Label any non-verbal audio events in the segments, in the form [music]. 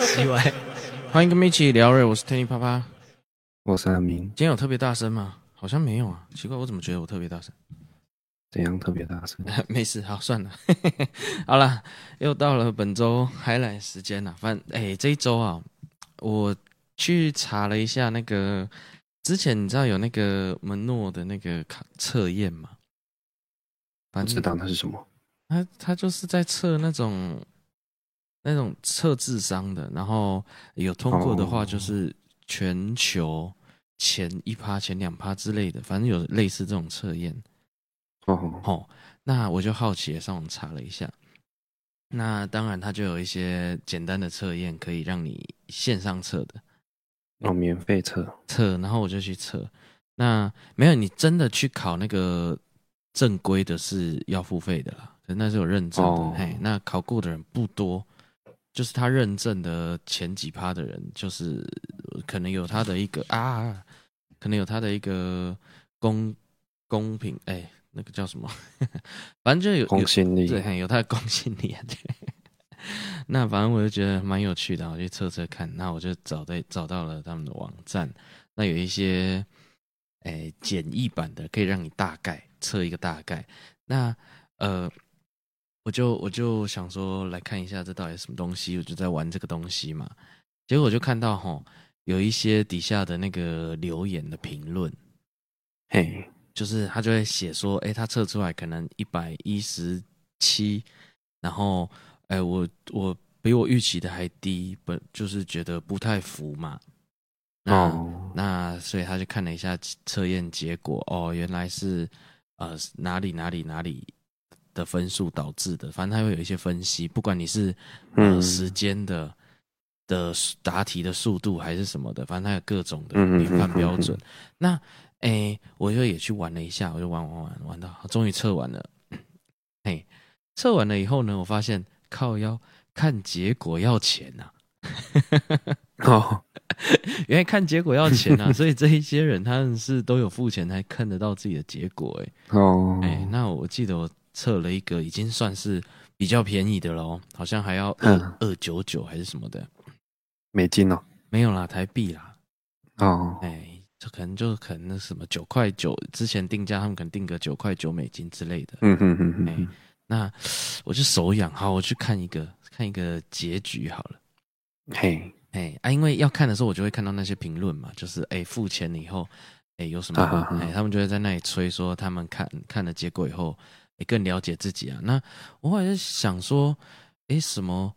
奇怪，欢迎跟我们一起聊瑞，我是 Tony 啪啪，我是阿明。今天有特别大声吗？好像没有啊，奇怪，我怎么觉得我特别大声？怎样特别大声？[laughs] 没事，好算了。[laughs] 好了，又到了本周 highlight 时间了。反正哎，这一周啊，我去查了一下那个之前，你知道有那个门诺的那个考测验吗？反正知道那是什么？他他就是在测那种那种测智商的，然后有通过的话，就是全球前一趴、前两趴之类的，反正有类似这种测验。哦。哦，那我就好奇的上网查了一下，那当然它就有一些简单的测验可以让你线上测的，哦，免费测。测，然后我就去测，那没有你真的去考那个正规的是要付费的啦，那是有认证的，哦、嘿，那考过的人不多，就是他认证的前几趴的人，就是可能有他的一个啊，可能有他的一个公公平哎。欸那个叫什么？[laughs] 反正就有公信力，对，有他的公信力啊。对，[laughs] 那反正我就觉得蛮有趣的，我去测测看。那我就找到找到了他们的网站，那有一些诶简易版的，可以让你大概测一个大概。那呃，我就我就想说来看一下这到底什么东西，我就在玩这个东西嘛。结果我就看到吼，有一些底下的那个留言的评论，嘿。就是他就会写说，哎，他测出来可能一百一十七，然后，哎，我我比我预期的还低，不就是觉得不太服嘛？那、哦、那所以他就看了一下测验结果，哦，原来是呃哪里哪里哪里的分数导致的，反正他会有一些分析，不管你是呃时间的的答题的速度还是什么的，反正他有各种的评判标准，那。哎、欸，我就也去玩了一下，我就玩玩玩玩到，终于测完了。嘿，测完了以后呢，我发现靠腰看结果要钱呐、啊。哦，[laughs] 原来看结果要钱呐、啊，所以这一些人他们是都有付钱才看得到自己的结果。哎，哦，哎，那我记得我测了一个已经算是比较便宜的喽，好像还要二二九九还是什么的美金哦，没有啦，台币啦。哦，哎。这可能就可能那什么九块九之前定价，他们可能定个九块九美金之类的。嗯嗯嗯嗯。哎，那我就手痒，好，我去看一个看一个结局好了。嘿，哎啊，因为要看的时候，我就会看到那些评论嘛，就是哎付钱了以后，哎有什么？啊、哎，他们就会在那里吹说他们看看了结果以后，哎更了解自己啊。那我后来想说，哎什么？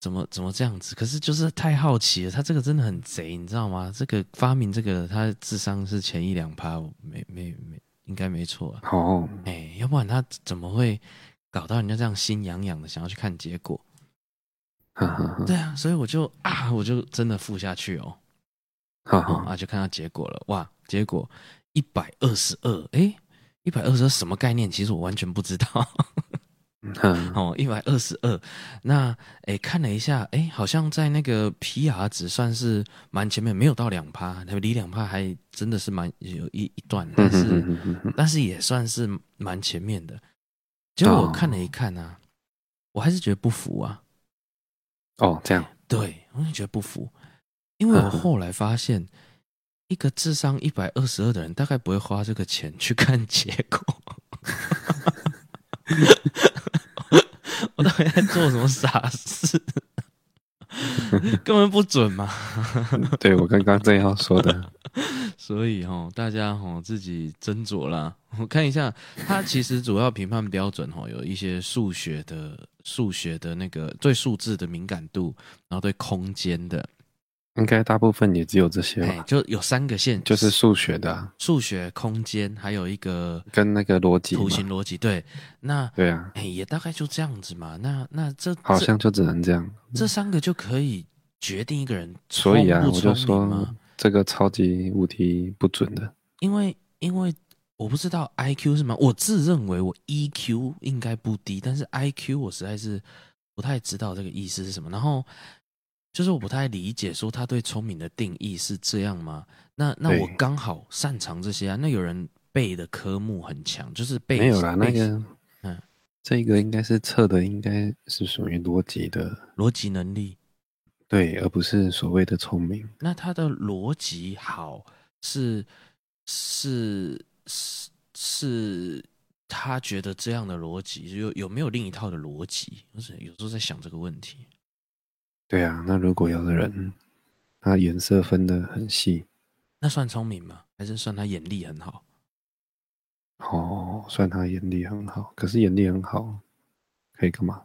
怎么怎么这样子？可是就是太好奇了，他这个真的很贼，你知道吗？这个发明这个，他智商是前一两趴，没没没，应该没错啊。哦，哎，要不然他怎么会搞到人家这样心痒痒的，想要去看结果？[laughs] 对啊，所以我就啊，我就真的付下去哦。哈哈啊，就看到结果了，哇，结果一百二十二，哎，一百二十二什么概念？其实我完全不知道。[laughs] 嗯、哦，一百二十二，那诶看了一下，诶好像在那个 PR 值算是蛮前面，没有到两趴，离两趴还真的是蛮有一一段，但是但是也算是蛮前面的。结果我看了一看啊，哦、我还是觉得不服啊。哦，这样，对，我也觉得不服，因为我后来发现，一个智商一百二十二的人，大概不会花这个钱去看结果。[laughs] 我到底在做什么傻事？根本不准嘛！对，我刚刚正要说的，[laughs] 所以哦，大家哦自己斟酌啦。我看一下，它其实主要评判标准哦，有一些数学的、数学的那个对数字的敏感度，然后对空间的。应该大部分也只有这些吧，就有三个线，就是数学的、啊，数学、空间，还有一个跟那个逻辑图形逻辑。对，那对啊，哎，也大概就这样子嘛。那那这好像就只能这样，这三个就可以决定一个人？所以啊，我就说这个超级无敌不准的。因为因为我不知道 IQ 是吗？我自认为我 EQ 应该不低，但是 IQ 我实在是不太知道这个意思是什么。然后。就是我不太理解，说他对聪明的定义是这样吗？那那我刚好擅长这些啊。那有人背的科目很强，就是背没有啦，那个嗯，这个应该是测的，应该是属于逻辑的逻辑能力，对，而不是所谓的聪明。那他的逻辑好是是是是，他觉得这样的逻辑有有没有另一套的逻辑？就是有时候在想这个问题。对啊，那如果有的人他颜色分的很细，那算聪明吗？还是算他眼力很好？哦，算他眼力很好，可是眼力很好可以干嘛？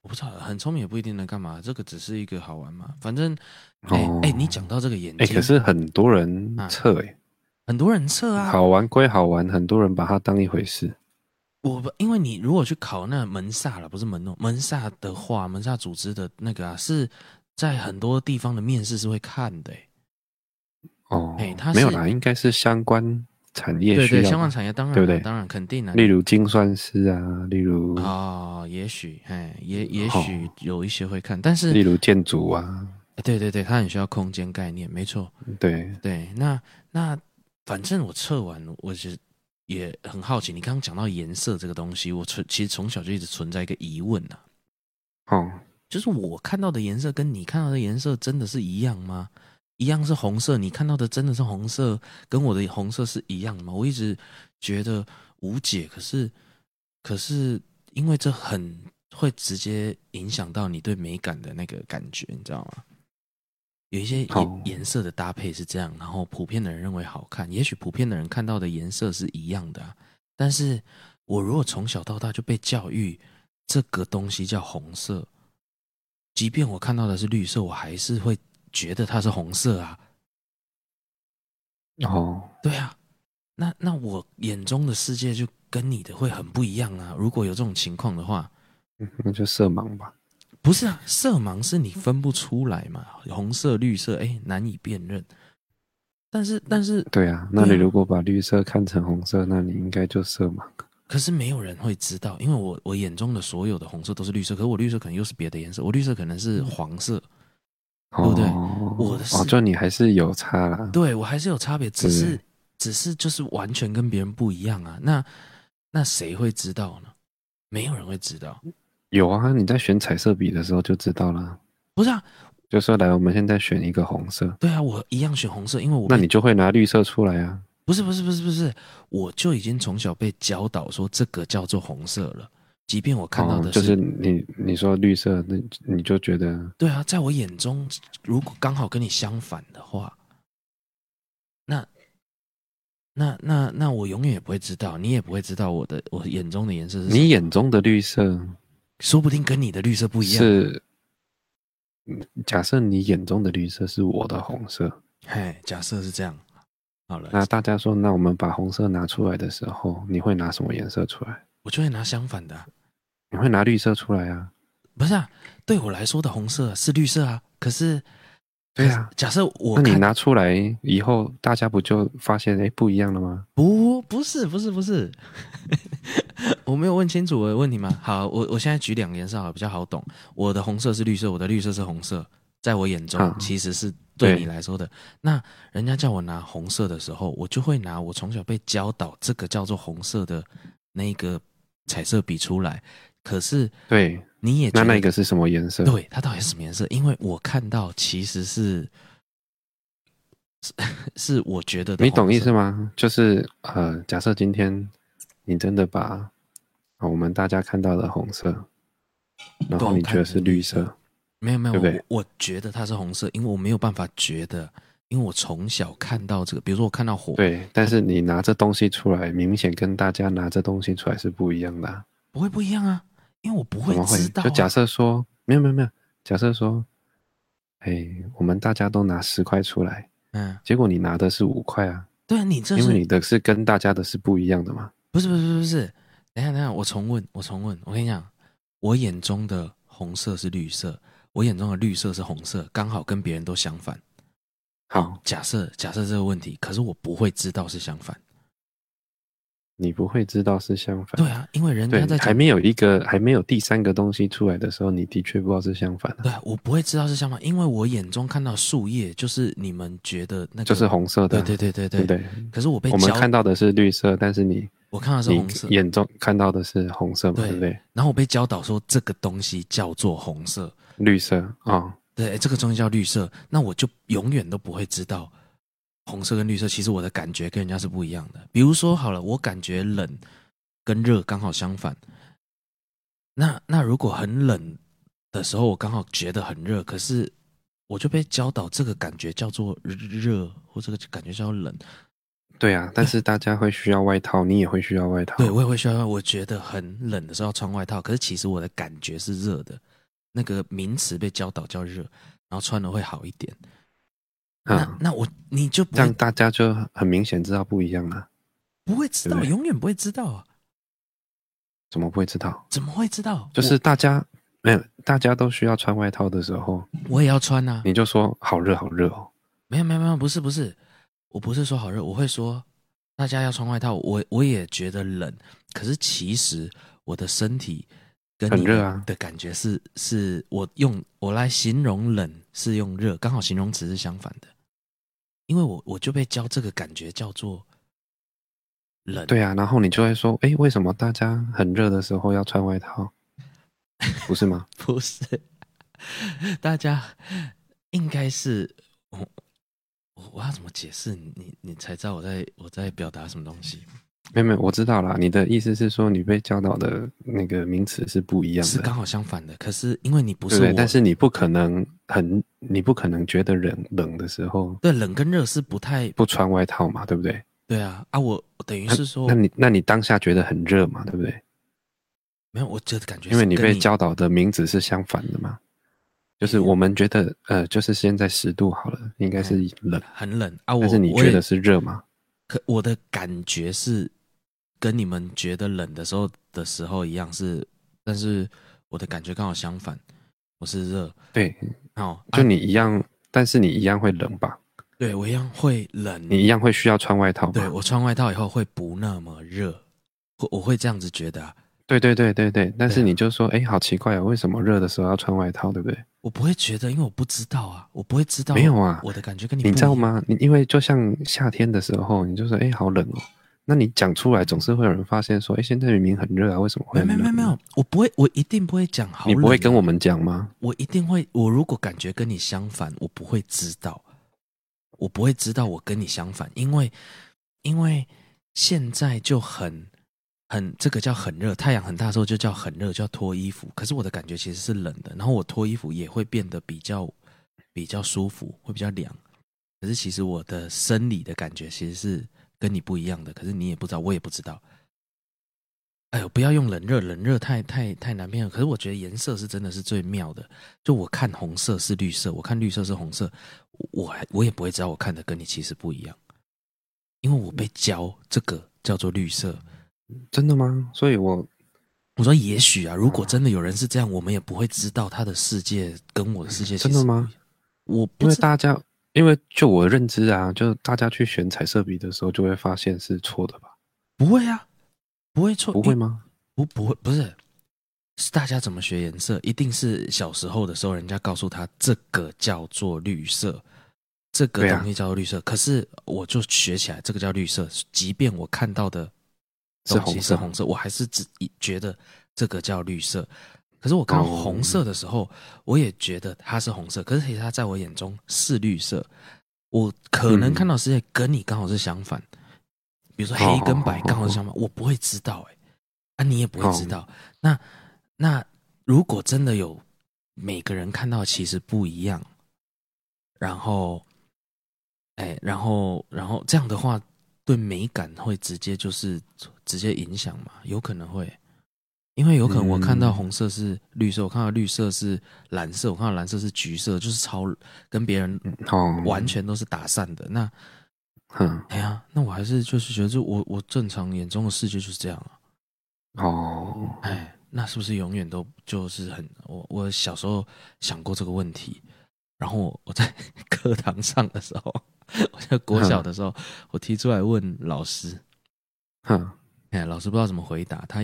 我不知道，很聪明也不一定能干嘛。这个只是一个好玩嘛，反正，哎、欸、哎、哦欸，你讲到这个眼睛，哎、欸，可是很多人测、欸，哎、啊，很多人测啊，好玩归好玩，很多人把它当一回事。我不，因为你如果去考那门萨了，不是门诺门萨的话，门萨组织的那个啊，是在很多地方的面试是会看的、欸。哦，哎、欸，他没有啦，应该是相关。产业对对，相关产业当然对不对？当然肯定的。例如精算师啊，例如哦，也许哎，也也许有一些会看，但是例如建筑啊，对对对，它很需要空间概念，没错。对对，那那反正我测完，我就也很好奇。你刚刚讲到颜色这个东西，我存其实从小就一直存在一个疑问呢、啊。哦，就是我看到的颜色跟你看到的颜色真的是一样吗？一样是红色，你看到的真的是红色，跟我的红色是一样的吗？我一直觉得无解。可是，可是因为这很会直接影响到你对美感的那个感觉，你知道吗？有一些颜颜色的搭配是这样，然后普遍的人认为好看。也许普遍的人看到的颜色是一样的啊，但是我如果从小到大就被教育这个东西叫红色，即便我看到的是绿色，我还是会。觉得它是红色啊，哦，对啊，那那我眼中的世界就跟你的会很不一样啊。如果有这种情况的话，那就色盲吧？不是啊，色盲是你分不出来嘛，红色、绿色，哎，难以辨认。但是，但是，对啊，那你如果把绿色看成红色，那你应该就色盲。可是没有人会知道，因为我我眼中的所有的红色都是绿色，可是我绿色可能又是别的颜色，我绿色可能是黄色。嗯对不对？哦、我的哦，就你还是有差啦。对，我还是有差别，只是只是就是完全跟别人不一样啊。那那谁会知道呢？没有人会知道。有啊，你在选彩色笔的时候就知道了。不是啊，就说来，我们现在选一个红色。对啊，我一样选红色，因为我那你就会拿绿色出来啊。不是不是不是不是，我就已经从小被教导说这个叫做红色了。即便我看到的是，哦、就是你你说绿色，那你就觉得对啊，在我眼中，如果刚好跟你相反的话，那那那那我永远也不会知道，你也不会知道我的我眼中的颜色是什么。你眼中的绿色，说不定跟你的绿色不一样。是，假设你眼中的绿色是我的红色，嘿，假设是这样，好了，那大家说，那我们把红色拿出来的时候，你会拿什么颜色出来？我就会拿相反的、啊，你会拿绿色出来啊？不是啊，对我来说的红色是绿色啊。可是，对啊，假设我那你拿出来以后，大家不就发现哎不一样了吗？不，不是，不是，不是，[laughs] 我没有问清楚我的问题吗？好，我我现在举两个颜色好比较好懂。我的红色是绿色，我的绿色是红色，在我眼中其实是对你来说的。那人家叫我拿红色的时候，我就会拿我从小被教导这个叫做红色的那个。彩色笔出来，可是对，你也那那个是什么颜色？对，它到底是什么颜色？因为我看到其实是是，[laughs] 是我觉得的，你懂意思吗？就是呃，假设今天你真的把我们大家看到的红色，然后你觉得是绿色，没有没有，对对我，我觉得它是红色，因为我没有办法觉得。因为我从小看到这个，比如说我看到火，对，但是你拿这东西出来，明显跟大家拿这东西出来是不一样的啊。不会不一样啊，因为我不会知道啊。就假设说，没有没有没有，假设说，哎，我们大家都拿十块出来，嗯，结果你拿的是五块啊。对啊，你这是因为你的是跟大家的是不一样的嘛。不是不是不是不是，等一下等一下，我重问我重问，我跟你讲，我眼中的红色是绿色，我眼中的绿色是红色，刚好跟别人都相反。好，假设假设这个问题，可是我不会知道是相反。你不会知道是相反。对啊，因为人家在还没有一个还没有第三个东西出来的时候，你的确不知道是相反的。对，我不会知道是相反，因为我眼中看到树叶就是你们觉得那个就是红色的。对对对对对对。对，可是我被我们看到的是绿色，但是你我看到是红色，眼中看到的是红色嘛，对，对不对？然后我被教导说这个东西叫做红色、绿色啊、哦，对，这个东西叫绿色，那我就永远都不会知道红色跟绿色，其实我的感觉跟人家是不一样的。比如说好了，我感觉冷跟热刚好相反，那那如果很冷的时候，我刚好觉得很热，可是我就被教导这个感觉叫做热，或这个感觉叫冷。对啊，但是大家会需要外套，你也会需要外套。对，我也会需要。我觉得很冷的时候要穿外套，可是其实我的感觉是热的。那个名词被教导叫热，然后穿了会好一点。嗯、那那我你就不这样，大家就很明显知道不一样了。不会知道，对对永远不会知道啊！怎么不会知道？怎么会知道？就是大家没有，大家都需要穿外套的时候，我也要穿啊。你就说好热，好热哦。没有没有没有，不是不是。我不是说好热，我会说大家要穿外套。我我也觉得冷，可是其实我的身体跟你的感觉是，啊、是我用我来形容冷是用热，刚好形容词是相反的。因为我我就被教这个感觉叫做冷。对啊，然后你就会说，哎，为什么大家很热的时候要穿外套？[laughs] 不是吗？不是，大家应该是。我我要怎么解释你？你你才知道我在我在表达什么东西？没有没有，我知道啦。你的意思是说，你被教导的那个名词是不一样的，是刚好相反的。可是因为你不是我，对，但是你不可能很，你不可能觉得冷冷的时候，对，冷跟热是不太不穿外套嘛，对不对？对啊啊，我等于是说，那你那你当下觉得很热嘛，对不对？没有，我觉得感觉因为你被教导的名字是相反的嘛。就是我们觉得，呃，就是现在十度好了，应该是冷，嗯、很冷啊。我但是你觉得是热吗？可我的感觉是跟你们觉得冷的时候的时候一样，是，但是我的感觉刚好相反，我是热。对，哦，就你一样，啊、但是你一样会冷吧？对，我一样会冷，你一样会需要穿外套？对，我穿外套以后会不那么热，我我会这样子觉得啊。对对对对对，但是你就说，哎、啊，好奇怪啊，为什么热的时候要穿外套，对不对？我不会觉得，因为我不知道啊，我不会知道。没有啊，我的感觉跟你。你知道吗？你因为就像夏天的时候，你就说，哎，好冷哦。那你讲出来，总是会有人发现说，哎，现在明明很热啊，为什么会冷？没有没有没有，我不会，我一定不会讲好冷。你不会跟我们讲吗？我一定会，我如果感觉跟你相反，我不会知道，我不会知道我跟你相反，因为因为现在就很。很，这个叫很热，太阳很大的时候就叫很热，叫脱衣服。可是我的感觉其实是冷的，然后我脱衣服也会变得比较比较舒服，会比较凉。可是其实我的生理的感觉其实是跟你不一样的，可是你也不知道，我也不知道。哎呦，不要用冷热，冷热太太太难辨了。可是我觉得颜色是真的是最妙的。就我看红色是绿色，我看绿色是红色，我还我也不会知道我看的跟你其实不一样，因为我被教这个叫做绿色。真的吗？所以我，我我说也许啊，如果真的有人是这样，我们也不会知道他的世界跟我的世界。真的吗？我因为大家，因为就我认知啊，就大家去选彩色笔的时候，就会发现是错的吧？不会啊，不会错，不会吗？不不会，不是，是大家怎么学颜色？一定是小时候的时候，人家告诉他这个叫做绿色，这个东西叫做绿色。啊、可是我就学起来，这个叫绿色，即便我看到的。是红色，红色，我还是只觉得这个叫绿色。可是我看红色的时候，我也觉得它是红色。可是其实它在我眼中是绿色。我可能看到世界跟你刚好是相反，比如说黑跟白刚好是相反，我不会知道哎，啊，你也不会知道。那那如果真的有每个人看到其实不一样，然后，哎，然后然后这样的话。对美感会直接就是直接影响嘛？有可能会，因为有可能我看到红色是绿色，嗯、我看到绿色是蓝色，我看到蓝色是橘色，就是超跟别人完全都是打散的。那，嗯，哎呀，那我还是就是觉得，就我我正常眼中的世界就是这样啊。哦，哎，那是不是永远都就是很我我小时候想过这个问题，然后我我在课堂上的时候。[laughs] 我在国小的时候，嗯、我提出来问老师，哼，哎，老师不知道怎么回答他，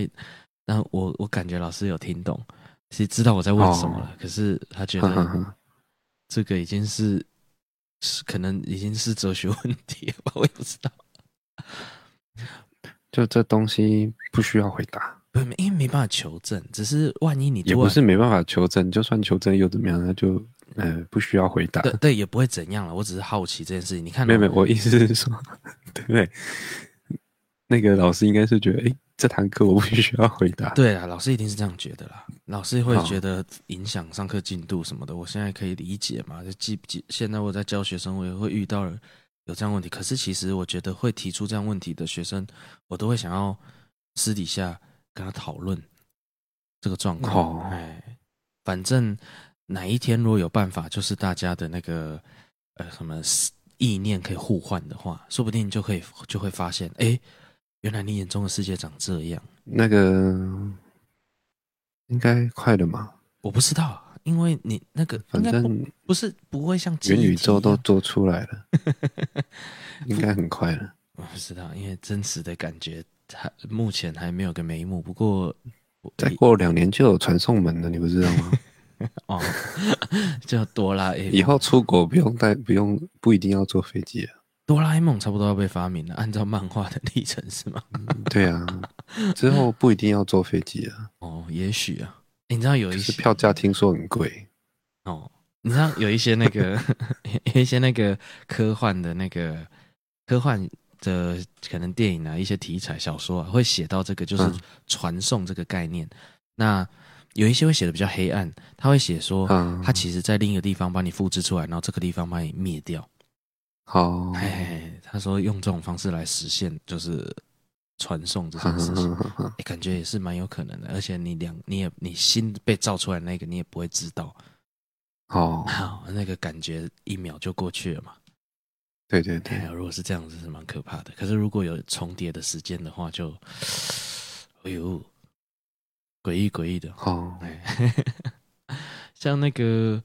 但我我感觉老师有听懂，其实知道我在问什么了，哦、可是他觉得这个已经是是可能已经是哲学问题了吧，我也不知道。就这东西不需要回答。不，因为没办法求证，只是万一你也不是没办法求证，就算求证又怎么样？那就呃不需要回答。对对，也不会怎样了。我只是好奇这件事情。你看，没有没有，我意思是说，[laughs] 对不对？那个老师应该是觉得，哎，这堂课我不需要回答。对啊，老师一定是这样觉得啦。老师会觉得影响上课进度什么的。我现在可以理解嘛？就记不记？现在我在教学生，我也会遇到有这样问题。可是其实我觉得会提出这样问题的学生，我都会想要私底下。跟他讨论这个状况，哎、哦，反正哪一天如果有办法，就是大家的那个呃什么意念可以互换的话，说不定就可以就会发现，哎，原来你眼中的世界长这样。那个应该快了嘛？我不知道，因为你那个反正不，是不会像元宇宙都做出来了，[laughs] 应该很快了。我不知道，因为真实的感觉。还目前还没有个眉目，不过再过两年就有传送门了，你不知道吗？[laughs] 哦，[laughs] 叫哆啦 A，以后出国不用带，不用不一定要坐飞机了。哆啦 A 梦差不多要被发明了，[laughs] 按照漫画的历程是吗？对啊，之后不一定要坐飞机啊。[laughs] 哦，也许啊，你知道有一些票价听说很贵哦，你知道有一些那个 [laughs] 有一些那个科幻的那个科幻。的可能电影啊，一些题材小说啊，会写到这个，就是传送这个概念。嗯、那有一些会写的比较黑暗，他会写说，他其实在另一个地方把你复制出来，然后这个地方把你灭掉。好，哎，他说用这种方式来实现，就是传送这件事情，欸，[laughs] 感觉也是蛮有可能的。而且你两，你也你新被造出来那个，你也不会知道。哦，[laughs] 好，那个感觉一秒就过去了嘛。对对对，如果是这样子是蛮可怕的。可是如果有重叠的时间的话就，[sighs] 哎呦，诡异诡异的。哦，[laughs] 像那个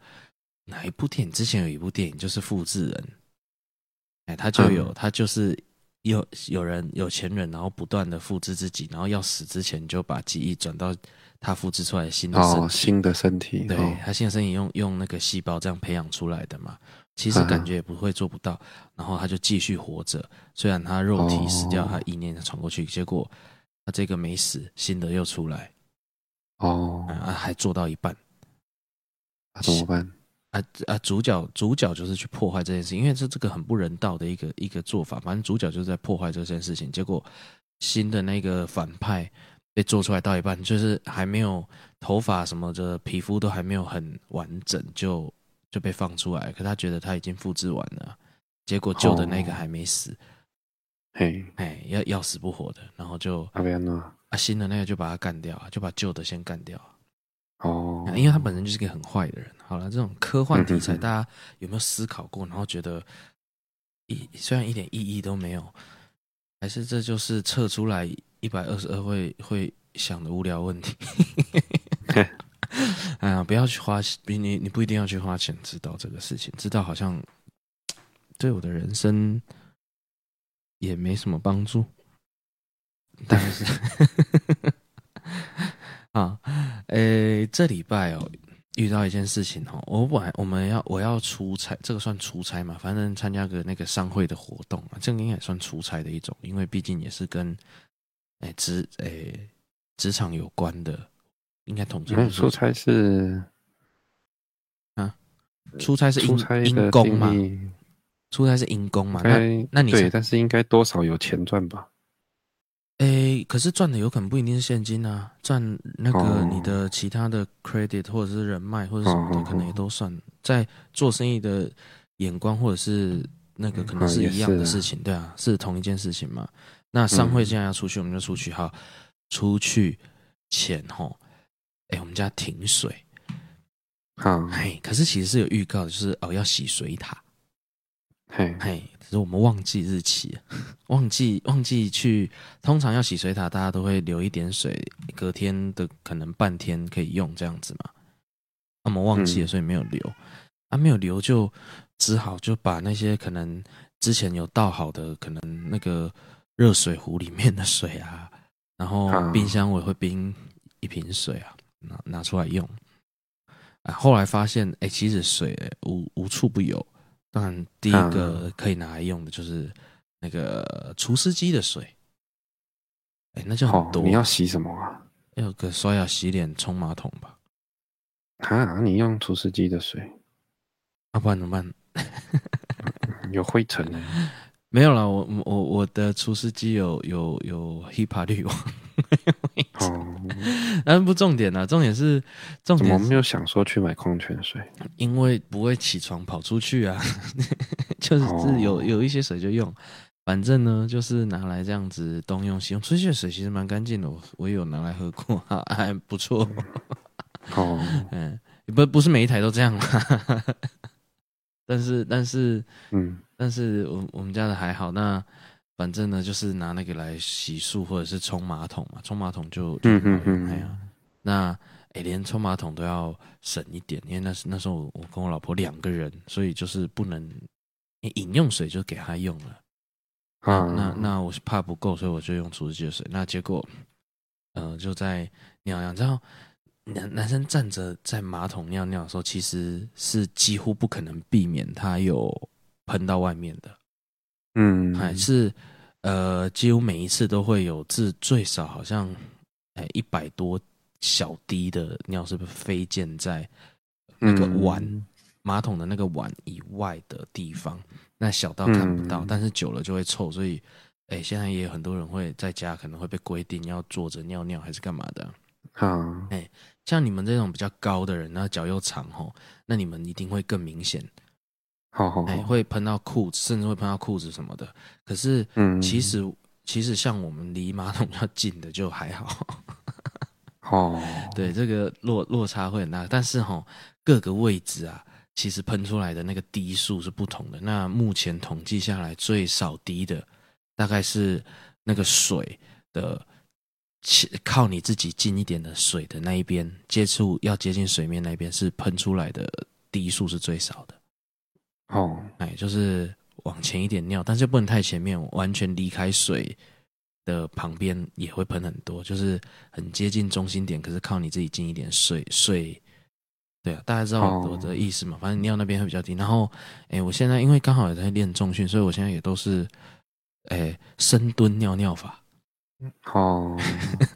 哪一部电影？之前有一部电影就是复制人，哎，他就有、嗯、他就是有有人有钱人，然后不断的复制自己，然后要死之前就把记忆转到他复制出来的新的身体、哦、新的身体。对、哦、他新的身体用用那个细胞这样培养出来的嘛。其实感觉也不会做不到，然后他就继续活着。虽然他肉体死掉，他意念传过去，结果他这个没死，新的又出来。哦，啊，还做到一半，那怎么办？啊啊！主角主角就是去破坏这件事情，因为这这个很不人道的一个一个做法。反正主角就是在破坏这件事情，结果新的那个反派被做出来到一半，就是还没有头发什么的，皮肤都还没有很完整就。就被放出来，可他觉得他已经复制完了，结果旧的那个还没死，嘿，哎，要要死不活的，然后就阿边呢？啊，新的那个就把他干掉，就把旧的先干掉。哦，因为他本身就是一个很坏的人。好了，这种科幻题材，大家有没有思考过？然后觉得一虽然一点意义都没有，还是这就是测出来一百二十二会会想的无聊问题。[laughs] 哎呀，不要去花比你，你不一定要去花钱知道这个事情，知道好像对我的人生也没什么帮助。但是 [laughs] 啊，诶、欸，这礼拜哦，遇到一件事情哦，我本来我们要我要出差，这个算出差嘛？反正参加个那个商会的活动啊，这个应该也算出差的一种，因为毕竟也是跟诶职诶职场有关的。应该统计出差是啊，出差是因出差因公嘛？出差是因公嘛？那那你对，但是应该多少有钱赚吧？诶、欸，可是赚的有可能不一定是现金啊，赚那个你的其他的 credit 或者是人脉或者什么的，可能也都算在做生意的眼光，或者是那个可能是一样的事情，对啊，是同一件事情嘛？那商会现在要出去，我们就出去哈，出去前吼。哎、欸，我们家停水，好，哎，可是其实是有预告的，就是哦要洗水塔，嘿，嘿，只是我们忘记日期，[laughs] 忘记忘记去。通常要洗水塔，大家都会留一点水，隔天的可能半天可以用这样子嘛。那么忘记了，所以没有留，嗯、啊，没有留就只好就把那些可能之前有倒好的，可能那个热水壶里面的水啊，然后冰箱我也会冰一瓶水啊。拿拿出来用，啊，后来发现，哎、欸，其实水无无处不有。当然，第一个可以拿来用的就是那个除湿机的水。哎、欸，那就很多。哦、你要洗什么啊？要个刷牙、洗脸、冲马桶吧。啊，你用除湿机的水，要、啊、不然怎么办？有灰尘呢？[laughs] 没有啦，我我我的除湿机有有有 HEPA 滤网。[laughs] 哦，但不重点啊，重点是重点是。怎么没有想说去买矿泉水？因为不会起床跑出去啊，[laughs] 就是有有一些水就用。反正呢，就是拿来这样子东用西用。出去的水其实蛮干净的，我我也有拿来喝过，[laughs] 还不错。哦，嗯，不不是每一台都这样，但是但是嗯，但是我我们家的还好。那反正呢，就是拿那个来洗漱或者是冲马桶嘛，冲马桶就就很好用。哎呀，那哎、欸，连冲马桶都要省一点，因为那时那时候我跟我老婆两个人，所以就是不能饮用水就给她用了。啊，那那我是怕不够，所以我就用除湿机的水。那结果，呃，就在尿尿，然后男男生站着在马桶尿尿的时候，其实是几乎不可能避免他有喷到外面的。嗯，还是呃，几乎每一次都会有至最少好像哎一百多小滴的尿是不是飞溅在那个碗、嗯、马桶的那个碗以外的地方。那小到看不到，嗯、但是久了就会臭，所以，哎、欸，现在也有很多人会在家可能会被规定要坐着尿尿还是干嘛的。好、嗯，哎、欸，像你们这种比较高的人，那脚又长吼，那你们一定会更明显。好好，哎，会喷到裤子，甚至会喷到裤子什么的。可是，嗯，其实其实像我们离马桶要近的就还好。哦，[laughs] 对，这个落落差会很大，但是哈各个位置啊。其实喷出来的那个滴数是不同的。那目前统计下来，最少滴的大概是那个水的，靠你自己近一点的水的那一边接触要接近水面那边是喷出来的滴数是最少的。哦，哎，就是往前一点尿，但是不能太前面，完全离开水的旁边也会喷很多，就是很接近中心点，可是靠你自己近一点水水。对啊，大家知道我的意思嘛？反正尿那边会比较低。然后，哎，我现在因为刚好也在练重训，所以我现在也都是，哎，深蹲尿尿法。哦，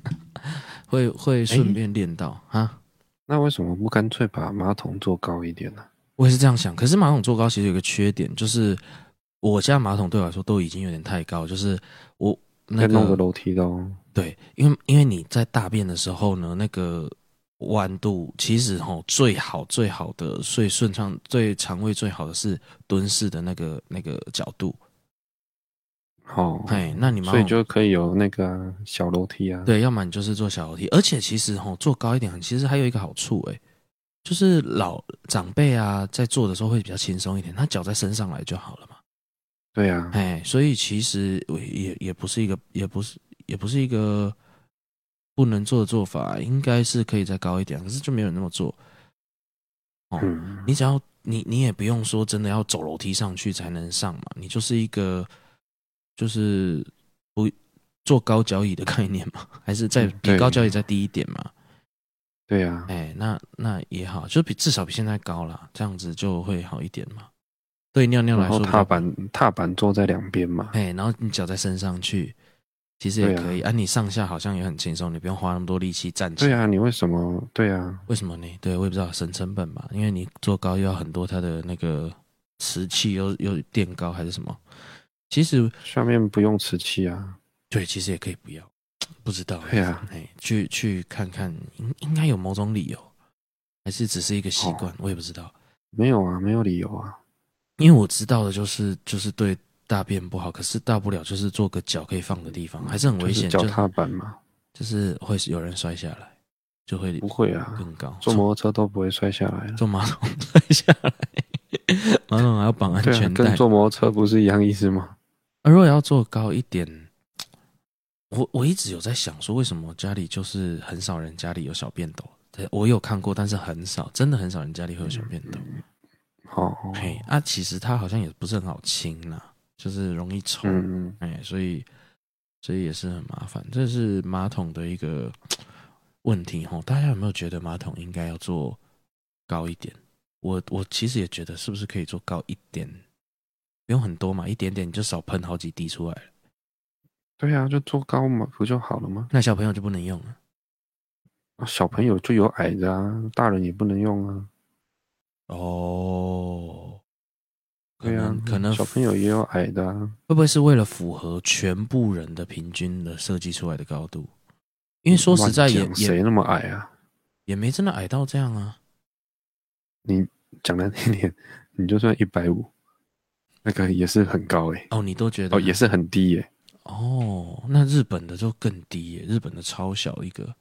[laughs] 会会顺便练到啊。那为什么不干脆把马桶做高一点呢？我也是这样想。可是马桶坐高其实有个缺点，就是我家马桶对我来说都已经有点太高，就是我那个弄个楼梯都对，因为因为你在大便的时候呢，那个。弯度其实吼最好最好的最顺畅最肠胃最好的是蹲式的那个那个角度。好，哎，那你们所以就可以有那个小楼梯啊。对，要么你就是坐小楼梯，而且其实吼坐高一点，其实还有一个好处哎，就是老长辈啊在做的时候会比较轻松一点，他脚在升上来就好了嘛。对呀，哎，所以其实也也不是一个也不是也不是一个。不能做的做法应该是可以再高一点，可是就没有人那么做。哦，嗯、你只要你你也不用说真的要走楼梯上去才能上嘛，你就是一个就是不做高脚椅的概念嘛，还是在比高脚椅再低一点嘛？对呀，哎、欸，那那也好，就比至少比现在高了，这样子就会好一点嘛。对尿尿来说，踏板踏板坐在两边嘛，哎、欸，然后你脚在伸上去。其实也可以，啊，啊，你上下好像也很轻松，你不用花那么多力气站起来。对啊，你为什么？对啊，为什么呢？对，我也不知道，省成本嘛。因为你坐高又要很多，它的那个瓷器又又垫高还是什么？其实上面不用瓷器啊。对，其实也可以不要，不知道。对啊，哎，去去看看，应应该有某种理由，还是只是一个习惯，哦，我也不知道。没有啊，没有理由啊。因为我知道的就是就是对。大便不好，可是大不了就是做个脚可以放的地方，还是很危险。脚踏板嘛，就是会有人摔下来，就会不会啊？更高，坐摩托车都不会摔下来，坐 [laughs] 马桶摔下来，马桶还要绑安全带，跟坐摩托车不是一样意思吗？而如果要坐高一点，我我一直有在想说，为什么家里就是很少人家里有小便斗？对，我有看过，但是很少，真的很少人家里会有小便斗。好，嘿，啊，其实它好像也不是很好清啦。就是容易臭，嗯嗯哎，所以所以也是很麻烦。这是马桶的一个 [tsk] 问题齁。大家有没有觉得马桶应该要做高一点？我我其实也觉得，是不是可以做高一点？不用很多嘛，一点点你就少喷好几滴出来了。对呀、啊，就做高嘛，不就好了吗？那小朋友就不能用了？啊，小朋友就有矮的啊，大人也不能用啊。哦，对呀、啊，可能小朋友也有矮的啊。会不会是为了符合全部人的平均的设计出来的高度？因为说实在也也谁那么矮啊？也没真的矮到这样啊。你讲难听点，你就算一百五，那个也是很高哎、欸。哦，你都觉得哦，也是很低耶、欸。哦，那日本的就更低耶、欸，日本的超小一个。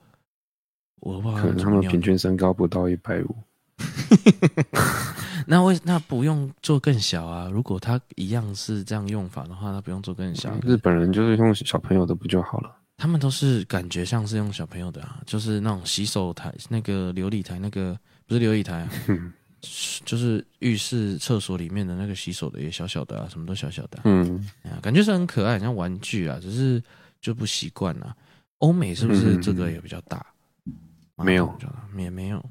我不知道可能他们平均身高不到一百五。[laughs] 那为那不用做更小啊？如果他一样是这样用法的话，他不用做更小。日本人就是用小朋友的不就好了？他们都是感觉像是用小朋友的啊，就是那种洗手台、那个琉璃台、那个不是琉璃台啊。[laughs] 就是浴室、厕所里面的那个洗手的也小小的啊，什么都小小的、啊，嗯，感觉是很可爱，像玩具啊，只是就不习惯了。欧美是不是这个也比较大？嗯、没有，也没有。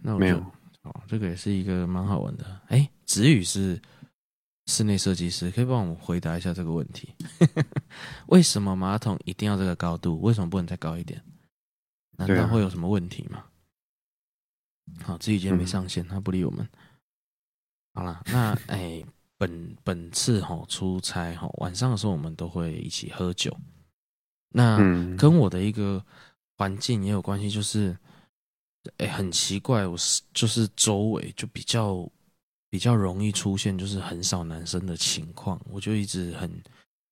那我没有哦，这个也是一个蛮好玩的。哎，子宇是室内设计师，可以帮我们回答一下这个问题：[laughs] 为什么马桶一定要这个高度？为什么不能再高一点？难道会有什么问题吗？好，自己今天没上线，嗯、他不理我们。好了，那哎、欸，本本次哈出差哈，晚上的时候我们都会一起喝酒。那跟我的一个环境也有关系，就是哎、欸，很奇怪，我是就是周围就比较比较容易出现就是很少男生的情况，我就一直很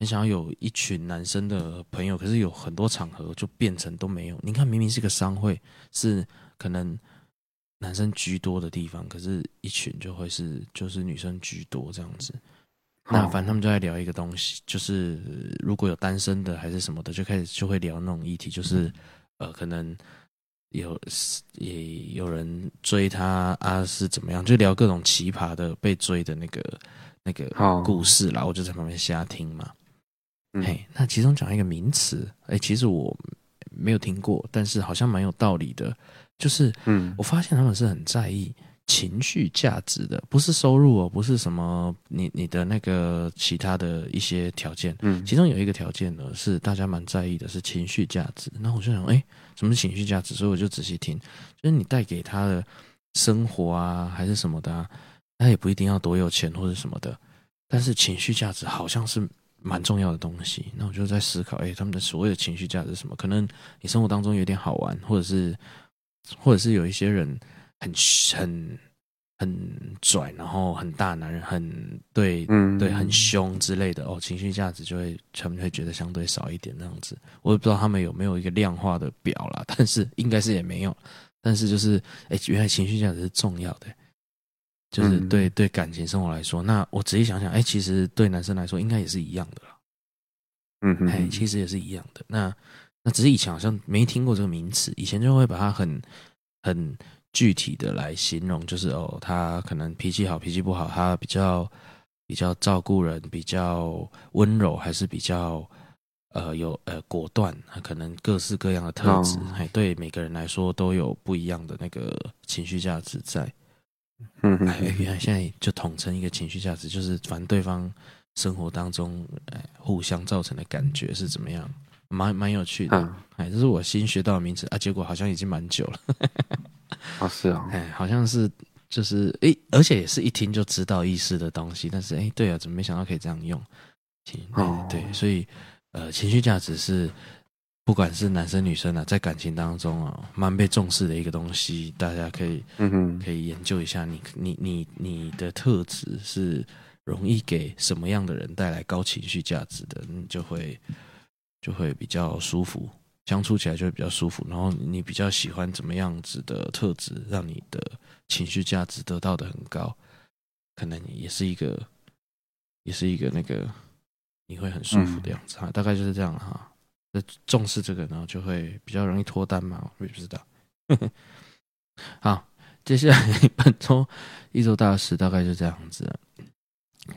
很想要有一群男生的朋友，可是有很多场合就变成都没有。你看，明明是个商会，是可能。男生居多的地方，可是一群就会是就是女生居多这样子。那反正他们就在聊一个东西，就是如果有单身的还是什么的，就开始就会聊那种议题，就是呃，可能有也有人追他啊，是怎么样，就聊各种奇葩的被追的那个那个故事啦。我就在旁边瞎听嘛。嘿，那其中讲一个名词，哎，其实我没有听过，但是好像蛮有道理的。就是，嗯，我发现他们是很在意情绪价值的，不是收入哦，不是什么你你的那个其他的一些条件，嗯，其中有一个条件呢是大家蛮在意的，是情绪价值。那我就想，哎，什么是情绪价值？所以我就仔细听，就是你带给他的生活啊，还是什么的啊，他也不一定要多有钱或者什么的，但是情绪价值好像是蛮重要的东西。那我就在思考，哎，他们的所谓的情绪价值是什么？可能你生活当中有点好玩，或者是。或者是有一些人很很很拽，然后很大男人，很对，嗯，对，很凶之类的哦，情绪价值就会他们会觉得相对少一点那样子。我也不知道他们有没有一个量化的表啦，[laughs] 但是应该是也没有。但是就是，哎，原来情绪价值是重要的，就是对对感情生活来说。那我仔细想想，哎，其实对男生来说应该也是一样的啦。嗯哼，哎，其实也是一样的。那。那只是以前好像没听过这个名词，以前就会把它很很具体的来形容，就是哦，他可能脾气好，脾气不好，他比较比较照顾人，比较温柔，还是比较呃有呃果断，他可能各式各样的特质，还、哦、对每个人来说都有不一样的那个情绪价值在。嗯，哎，原来现在就统称一个情绪价值，就是反正对方生活当中哎互相造成的感觉是怎么样。蛮蛮有趣的，哎、嗯，这是我新学到的名词啊，结果好像已经蛮久了。啊，[laughs] 是啊，哎，好像是就是哎，而且也是一听就知道意思的东西，但是哎，对啊，怎么没想到可以这样用？哦，对，所以呃，情绪价值是不管是男生女生啊，在感情当中啊，蛮被重视的一个东西，大家可以嗯哼，可以研究一下你，你你你你的特质是容易给什么样的人带来高情绪价值的，你就会。就会比较舒服，相处起来就会比较舒服。然后你比较喜欢怎么样子的特质，让你的情绪价值得到的很高，可能也是一个，也是一个那个你会很舒服的样子哈。嗯、大概就是这样哈。重视这个，然后就会比较容易脱单嘛。我也不知道。[laughs] 好，接下来本周一周大事大概就这样子。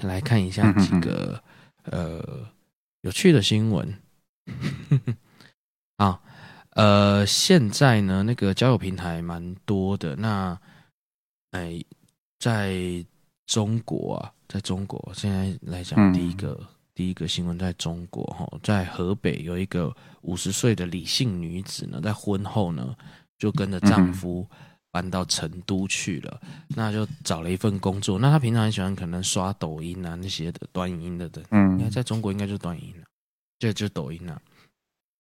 来看一下几个呃有趣的新闻。[laughs] 啊，呃，现在呢，那个交友平台蛮多的。那，哎、呃，在中国啊，在中国现在来讲，第一个第一个新闻在中国哈，在河北有一个五十岁的李姓女子呢，在婚后呢就跟着丈夫搬到成都去了，嗯、那就找了一份工作。那她平常很喜欢可能刷抖音啊那些的短影音的的，嗯，应该在中国应该就是短影音了，就就抖音啊，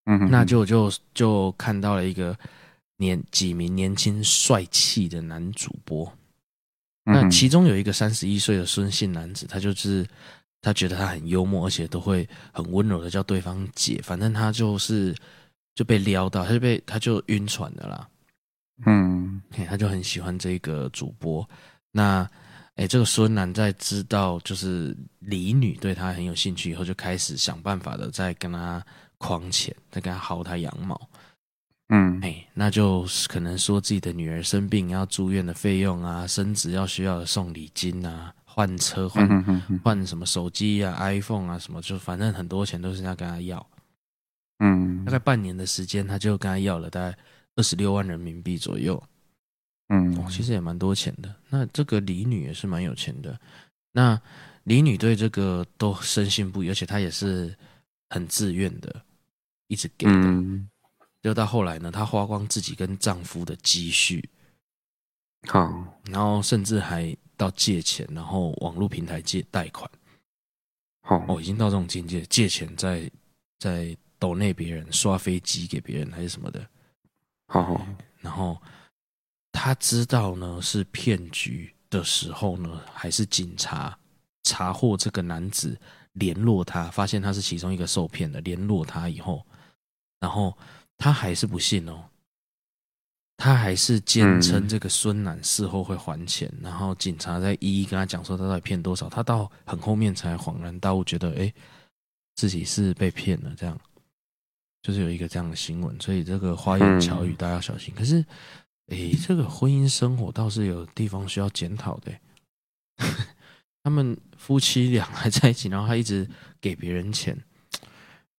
嗯，那就就就看到了一个年几名年轻帅气的男主播，那其中有一个三十一岁的孙姓男子，他就是。他觉得他很幽默，而且都会很温柔的叫对方姐。反正他就是就被撩到，他就被他就晕船的啦。嗯，他就很喜欢这个主播。那哎，这个孙楠在知道就是李女对他很有兴趣以后，就开始想办法的在跟他诓钱，在跟他薅他羊毛。嗯，哎，那就可能说自己的女儿生病要住院的费用啊，升职要需要的送礼金啊。换车换换什么手机啊，iPhone 啊什么，就反正很多钱都是要跟他要。嗯，大概半年的时间，他就跟他要了大概二十六万人民币左右。嗯，哦，其实也蛮多钱的。那这个李女也是蛮有钱的。那李女对这个都深信不疑，而且她也是很自愿的，一直给的。嗯，就到后来呢，她花光自己跟丈夫的积蓄。好，然后甚至还到借钱，然后网络平台借贷款，好哦，已经到这种境界，借钱在在抖内别人刷飞机给别人还是什么的，好，好，然后他知道呢是骗局的时候呢，还是警察查获这个男子联络他，发现他是其中一个受骗的，联络他以后，然后他还是不信哦。他还是坚称这个孙楠事后会还钱，嗯、然后警察在一一跟他讲说他到底骗多少，他到很后面才恍然大悟，觉得哎，自己是被骗了，这样就是有一个这样的新闻，所以这个花言巧语大家要小心。嗯、可是，哎，这个婚姻生活倒是有地方需要检讨的。[laughs] 他们夫妻俩还在一起，然后他一直给别人钱，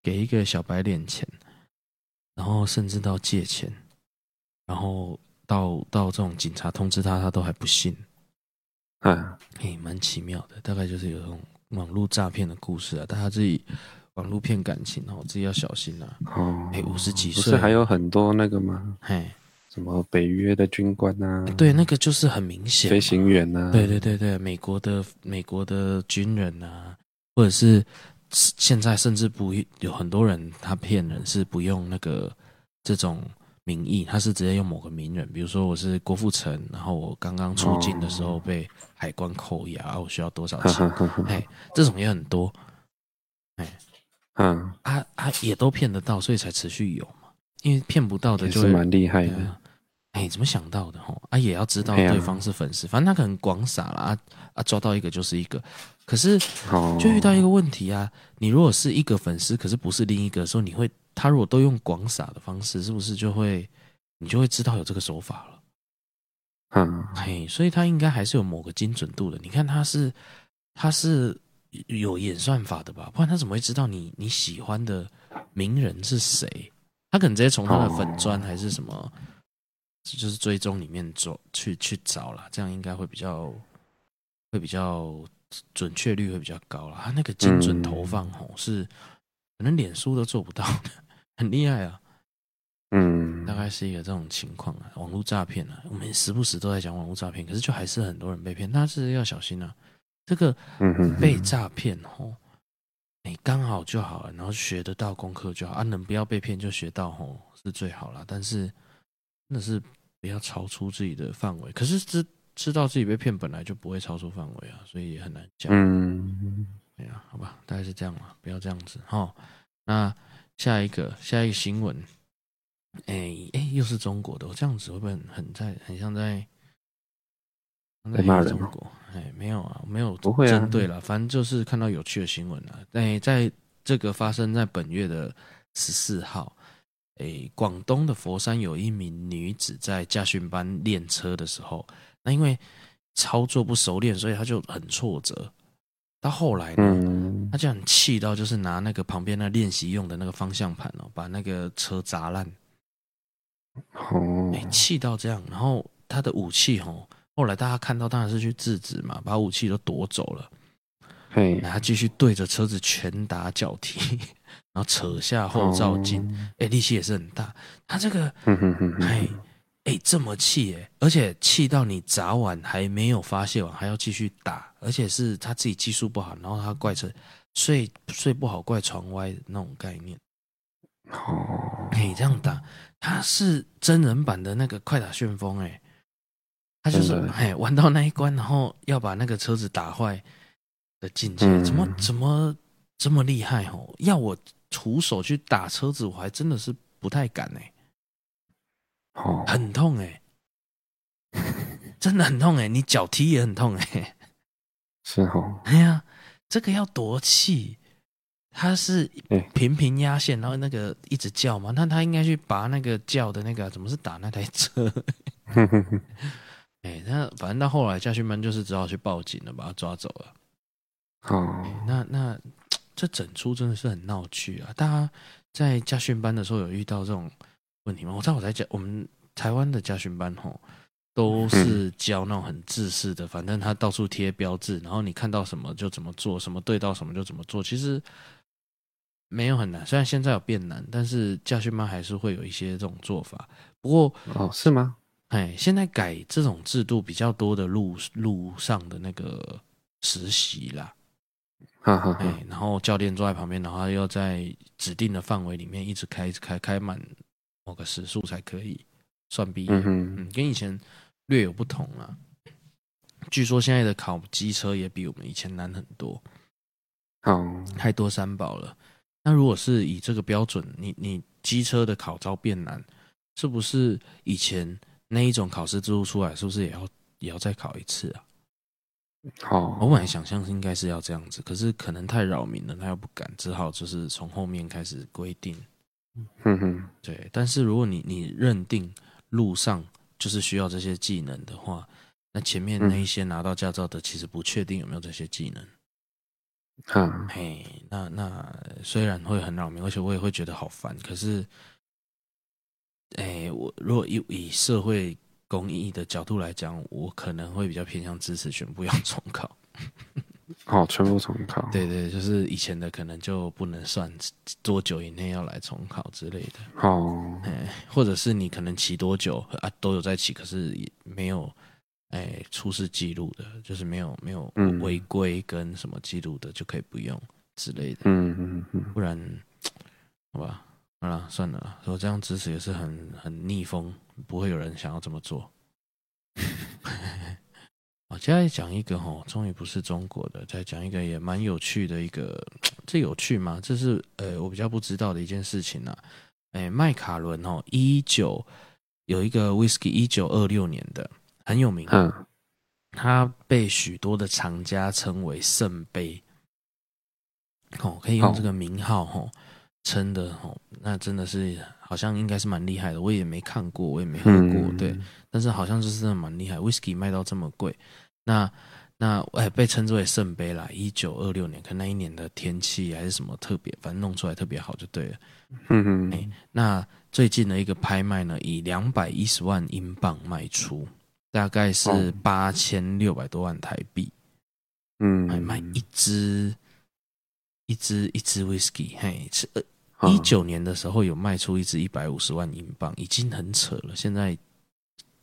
给一个小白脸钱，然后甚至到借钱。然后到到这种警察通知他，他都还不信，嗯，哎，蛮奇妙的。大概就是有这种网络诈骗的故事啊，大家自己网络骗感情哦，自己要小心啊。哦，哎，五十几岁，不是还有很多那个吗？嘿，什么北约的军官啊？对，那个就是很明显，飞行员啊。对对对对，美国的美国的军人啊，或者是现在甚至不有很多人他骗人是不用那个这种。名义，他是直接用某个名人，比如说我是郭富城，然后我刚刚出境的时候被海关扣押，[laughs] 我需要多少钱？哎，这种也很多，哎，嗯，啊啊，也都骗得到，所以才持续有嘛。因为骗不到的就是蛮厉害的。哎，怎么想到的吼？啊，也要知道对方是粉丝，反正他可能广撒了啊啊，抓到一个就是一个。可是就遇到一个问题啊，你如果是一个粉丝，可是不是另一个的时候，你会。他如果都用广撒的方式，是不是就会你就会知道有这个手法了？嗯，嘿，所以他应该还是有某个精准度的。你看他是他是有演算法的吧？不然他怎么会知道你你喜欢的名人是谁？他可能直接从他的粉砖还是什么，就是追踪里面走去去找了，这样应该会比较会比较准确率会比较高了。他那个精准投放吼是可能脸书都做不到的。[laughs] 很厉害啊，嗯，大概是一个这种情况啊，网络诈骗啊，我们时不时都在讲网络诈骗，可是就还是很多人被骗，那是要小心啊，这个被诈骗吼，你刚好就好了，然后学得到功课就好。啊，能不要被骗就学到吼是最好啦，但是那是不要超出自己的范围，可是知知道自己被骗本来就不会超出范围啊，所以也很难讲，嗯，哎呀，好吧，大概是这样嘛，不要这样子哈，那。下一个，下一个新闻，哎、欸、哎、欸，又是中国的，我这样子会不会很很在很像在在骂人？中国，哎、欸，没有啊，没有不会针对了，啊、反正就是看到有趣的新闻了。哎、欸，在这个发生在本月的十四号，哎、欸，广东的佛山有一名女子在驾训班练车的时候，那因为操作不熟练，所以她就很挫折。到后来呢，嗯、他就很气到，就是拿那个旁边那练习用的那个方向盘哦，把那个车砸烂。哦，哎，气到这样，然后她的武器哦，后来大家看到当然是去制止嘛，把武器都夺走了。嘿，他继续对着车子拳打脚踢，然后扯下后照镜，哎、哦，力气也是很大。他这个，哎，哎，这么气哎，而且气到你砸碗还没有发泄完，还要继续打，而且是他自己技术不好，然后他怪车睡睡不好，怪床歪的那种概念。哦，可以这样打，他是真人版的那个快打旋风哎。他就是哎，玩到那一关，然后要把那个车子打坏的境界，怎么怎么这么厉害哦？要我徒手去打车子，我还真的是不太敢哎。哦，很痛哎，真的很痛哎，你脚踢也很痛哎。[laughs] 是哦。哎呀，这个要夺气，他是频频压线，然后那个一直叫嘛，那他应该去拔那个叫的那个，怎么是打那台车？[laughs] 哎，那反正到后来，家训班就是只好去报警了，把他抓走了。哦，那那这整出真的是很闹剧啊！大家在家训班的时候有遇到这种问题吗？我知道我在讲我们台湾的家训班吼，都是教那种很制式的，反正他到处贴标志，然后你看到什么就怎么做，什么对到什么就怎么做。其实没有很难，虽然现在有变难，但是家训班还是会有一些这种做法。不过哦，是吗？哎，现在改这种制度比较多的路路上的那个实习啦，[laughs] 哈哈，哎，然后教练坐在旁边，然后要在指定的范围里面一直开，一直开，开满某个时速才可以算毕业。嗯，嗯，跟以前略有不同啊。据说现在的考机车也比我们以前难很多，哦，太多三宝了。那如果是以这个标准，你你机车的考招变难，是不是以前？那一种考试制度出来，是不是也要也要再考一次啊？好，我本来想象应该是要这样子，可是可能太扰民了，他又不敢，只好就是从后面开始规定。嗯哼，对。但是如果你你认定路上就是需要这些技能的话，那前面那一些拿到驾照的，其实不确定有没有这些技能。嗯，嘿，那那虽然会很扰民，而且我也会觉得好烦，可是。哎、欸，我如果以以社会公益的角度来讲，我可能会比较偏向支持全部要重考。[laughs] 哦，全部重考。对对，就是以前的可能就不能算多久以内要来重考之类的。哦，哎、欸，或者是你可能骑多久啊都有在骑，可是也没有哎、欸、出示记录的，就是没有没有违规跟什么记录的、嗯、就可以不用之类的。嗯嗯嗯，不然好吧。好了，算了，我这样支持也是很很逆风，不会有人想要这么做。我，[laughs] 接下来讲一个哈，终于不是中国的，再讲一个也蛮有趣的一个，[tsk] 这有趣吗？这是呃我比较不知道的一件事情啊。哎，麦卡伦哦，一九有一个 whisky，一九二六年的很有名，嗯，它被许多的藏家称为圣杯，哦，可以用这个名号哈。称的哦，那真的是好像应该是蛮厉害的。我也没看过，我也没喝过，嗯、对。但是好像就是真的蛮厉害，Whisky 卖到这么贵。那那哎，被称之为圣杯啦。一九二六年，可能那一年的天气还是什么特别，反正弄出来特别好就对了。嗯嗯。哎，那最近的一个拍卖呢，以两百一十万英镑卖出，大概是八千六百多万台币。嗯，买买一支一支一支 Whisky，嘿，是呃。一九年的时候有卖出一只一百五十万英镑，已经很扯了。现在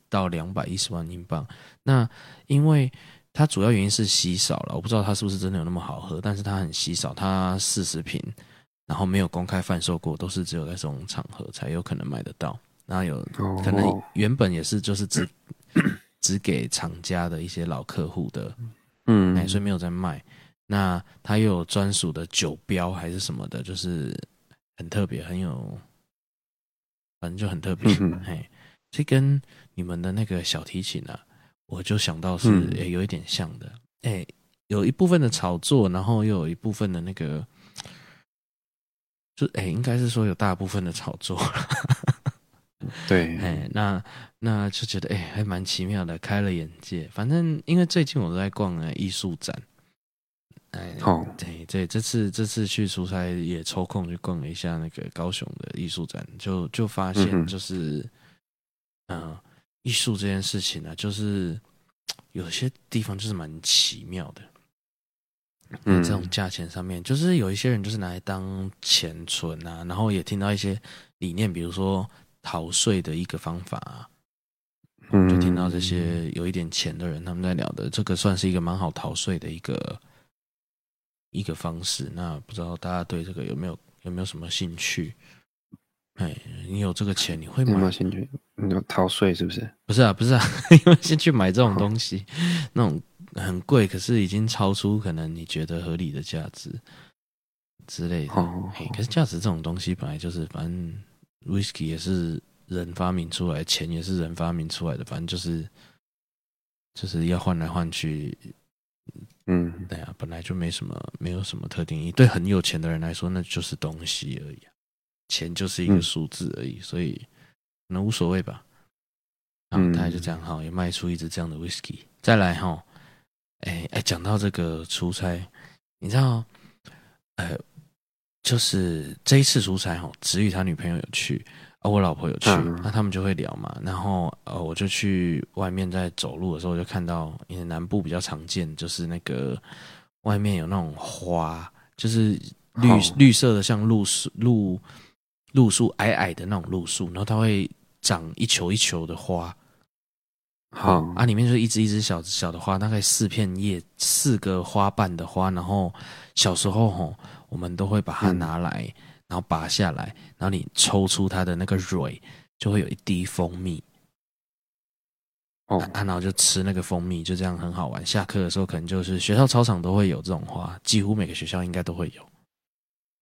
到两百一十万英镑，那因为它主要原因是稀少了，我不知道它是不是真的有那么好喝，但是它很稀少，它四十瓶，然后没有公开贩售过，都是只有在这种场合才有可能买得到。然后有可能原本也是就是只只给厂家的一些老客户的，嗯，所以没有在卖。那它又有专属的酒标还是什么的，就是。很特别，很有，反正就很特别。嗯、嘿，这跟你们的那个小提琴啊，我就想到是诶、欸，有一点像的。哎，有一部分的炒作，然后又有一部分的那个，就哎、欸，应该是说有大部分的炒作。对，[laughs] 哎，那那就觉得哎、欸，还蛮奇妙的，开了眼界。反正因为最近我都在逛那艺术展。哎，对对，这次这次去出差也抽空去逛了一下那个高雄的艺术展，就就发现就是，嗯、呃，艺术这件事情呢、啊，就是有些地方就是蛮奇妙的。嗯，这种价钱上面，就是有一些人就是拿来当钱存啊，然后也听到一些理念，比如说逃税的一个方法啊，嗯，就听到这些有一点钱的人他们在聊的，这个算是一个蛮好逃税的一个一个方式。那不知道大家对这个有没有有没有什么兴趣？哎，你有这个钱，你会买？有没有兴趣？你要逃税是不是？不是啊，不是啊，[laughs] 因为先去买这种东西，那种很贵，可是已经超出可能你觉得合理的价值之类的。哦，可是价值这种东西本来就是，反正 whisky 也是人发明出来，钱也是人发明出来的，反正就是就是要换来换去。嗯，对啊，本来就没什么，没有什么特定意义。对很有钱的人来说，那就是东西而已啊。钱就是一个数字而已，嗯、所以那无所谓吧。然后大概就这样哈，也卖出一支这样的 whisky。再来哈，哎哎，讲到这个出差，你知道，呃，就是这一次出差哈，子宇他女朋友有去，啊，我老婆有去，嗯、那他们就会聊嘛。然后呃，我就去外面在走路的时候，我就看到，因为南部比较常见，就是那个外面有那种花，就是绿好绿色的，像露树露。露树矮矮的那种露树，然后它会长一球一球的花，好啊，里面就是一只一只小小的花，大概四片叶，四个花瓣的花。然后小时候吼，我们都会把它拿来，嗯、然后拔下来，然后你抽出它的那个蕊，就会有一滴蜂蜜。哦，啊，然后就吃那个蜂蜜，就这样很好玩。下课的时候，可能就是学校操场都会有这种花，几乎每个学校应该都会有。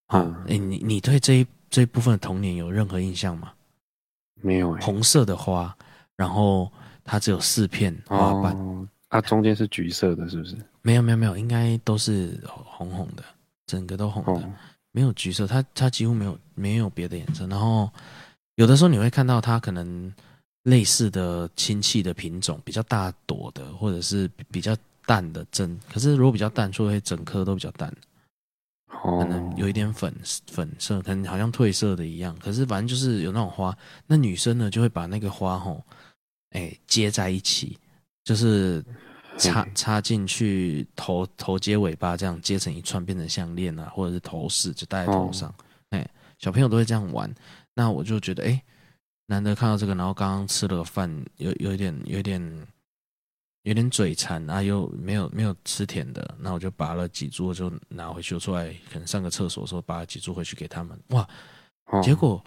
嗯，哎，你你对这一。这一部分的童年有任何印象吗？没有、欸。红色的花，然后它只有四片花瓣，哦、啊，中间是橘色的，是不是？没有没有没有，应该都是红红的，整个都红的，哦、没有橘色，它它几乎没有没有别的颜色。然后有的时候你会看到它可能类似的亲戚的品种，比较大朵的，或者是比较淡的针。可是如果比较淡，就会整颗都比较淡。可能有一点粉粉色，可能好像褪色的一样。可是反正就是有那种花，那女生呢就会把那个花吼，哎接在一起，就是插插进去头头接尾巴这样接成一串，变成项链啊，或者是头饰就戴在头上。哎，小朋友都会这样玩。那我就觉得哎，难得看到这个，然后刚刚吃了个饭，有有一点有一点。有点嘴馋啊，又没有没有吃甜的，那我就拔了几株，就拿回去出来，可能上个厕所的时候拔了几株回去给他们。哇，结果，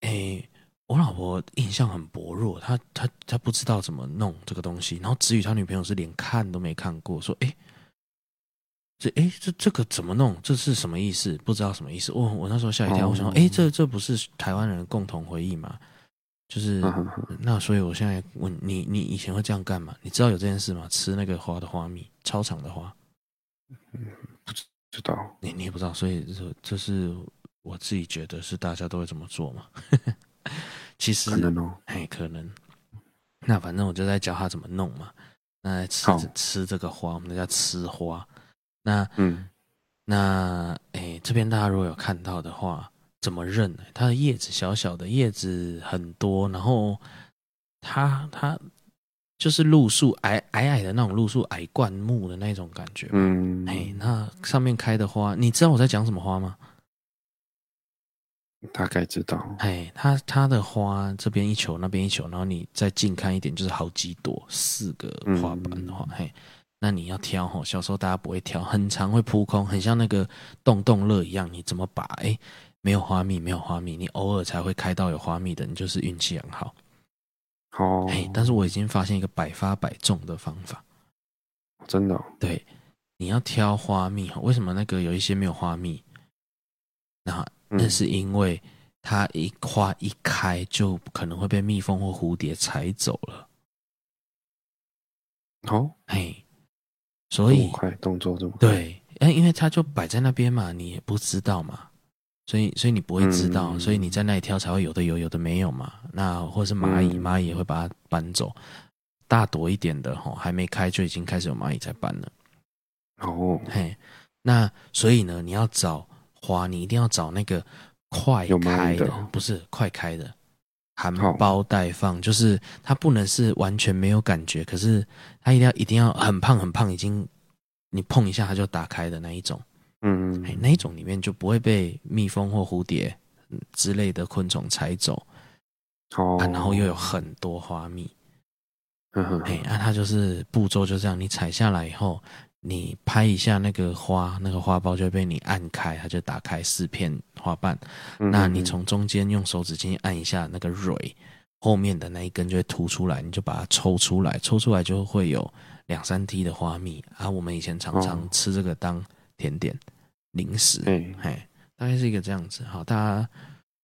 哎、欸，我老婆印象很薄弱，她她她不知道怎么弄这个东西。然后子宇他女朋友是连看都没看过，说，哎、欸，这哎、欸、这这个怎么弄？这是什么意思？不知道什么意思。我我那时候吓一跳，我想说，哎、欸，这这不是台湾人共同回忆吗？就是那，所以我现在问你，你以前会这样干吗？你知道有这件事吗？吃那个花的花蜜，超长的花，嗯，不知道，你你也不知道，所以这这是我自己觉得是大家都会这么做嘛。[laughs] 其实可能哦，哎，可能。那反正我就在教他怎么弄嘛。那吃吃这个花，我们叫吃花。那嗯，那哎，这边大家如果有看到的话。怎么认呢？它的叶子小小的，叶子很多，然后它它就是露树，矮矮矮的那种露树，矮灌木的那种感觉。嗯，哎，那上面开的花，你知道我在讲什么花吗？大概知道。哎，它它的花这边一球，那边一球，然后你再近看一点，就是好几朵，四个花瓣的话，嘿、嗯，那你要挑哈。小时候大家不会挑，很常会扑空，很像那个洞洞乐一样，你怎么把？哎。没有花蜜，没有花蜜，你偶尔才会开到有花蜜的，你就是运气很好。哦，哎，但是我已经发现一个百发百中的方法，真的哦？对，你要挑花蜜，为什么那个有一些没有花蜜？那那是因为它一花一开就可能会被蜜蜂或蝴蝶采走了。哦，嘿，所以快动作这么快？对，哎，因为它就摆在那边嘛，你也不知道嘛。所以，所以你不会知道，嗯、所以你在那里挑才会有的有，有的没有嘛。那或者是蚂蚁，蚂蚁也会把它搬走。大朵一点的吼，还没开就已经开始有蚂蚁在搬了。哦，嘿，那所以呢，你要找花，你一定要找那个快开的，的。不是快开的，含苞待放，就是它不能是完全没有感觉，可是它一定要一定要很胖很胖，已经。你碰一下它就打开的那一种，嗯，哎，那一种里面就不会被蜜蜂或蝴蝶之类的昆虫采走，哦，啊，然后又有很多花蜜，嗯哼，哎，那它就是步骤就这样，你采下来以后，你拍一下那个花，那个花苞就会被你按开，它就打开四片花瓣，那你从中间用手指轻轻按一下那个蕊。后面的那一根就会凸出来，你就把它抽出来，抽出来就会有两三滴的花蜜啊。我们以前常常吃这个当甜点、零食，嘿，大概是一个这样子。好，大家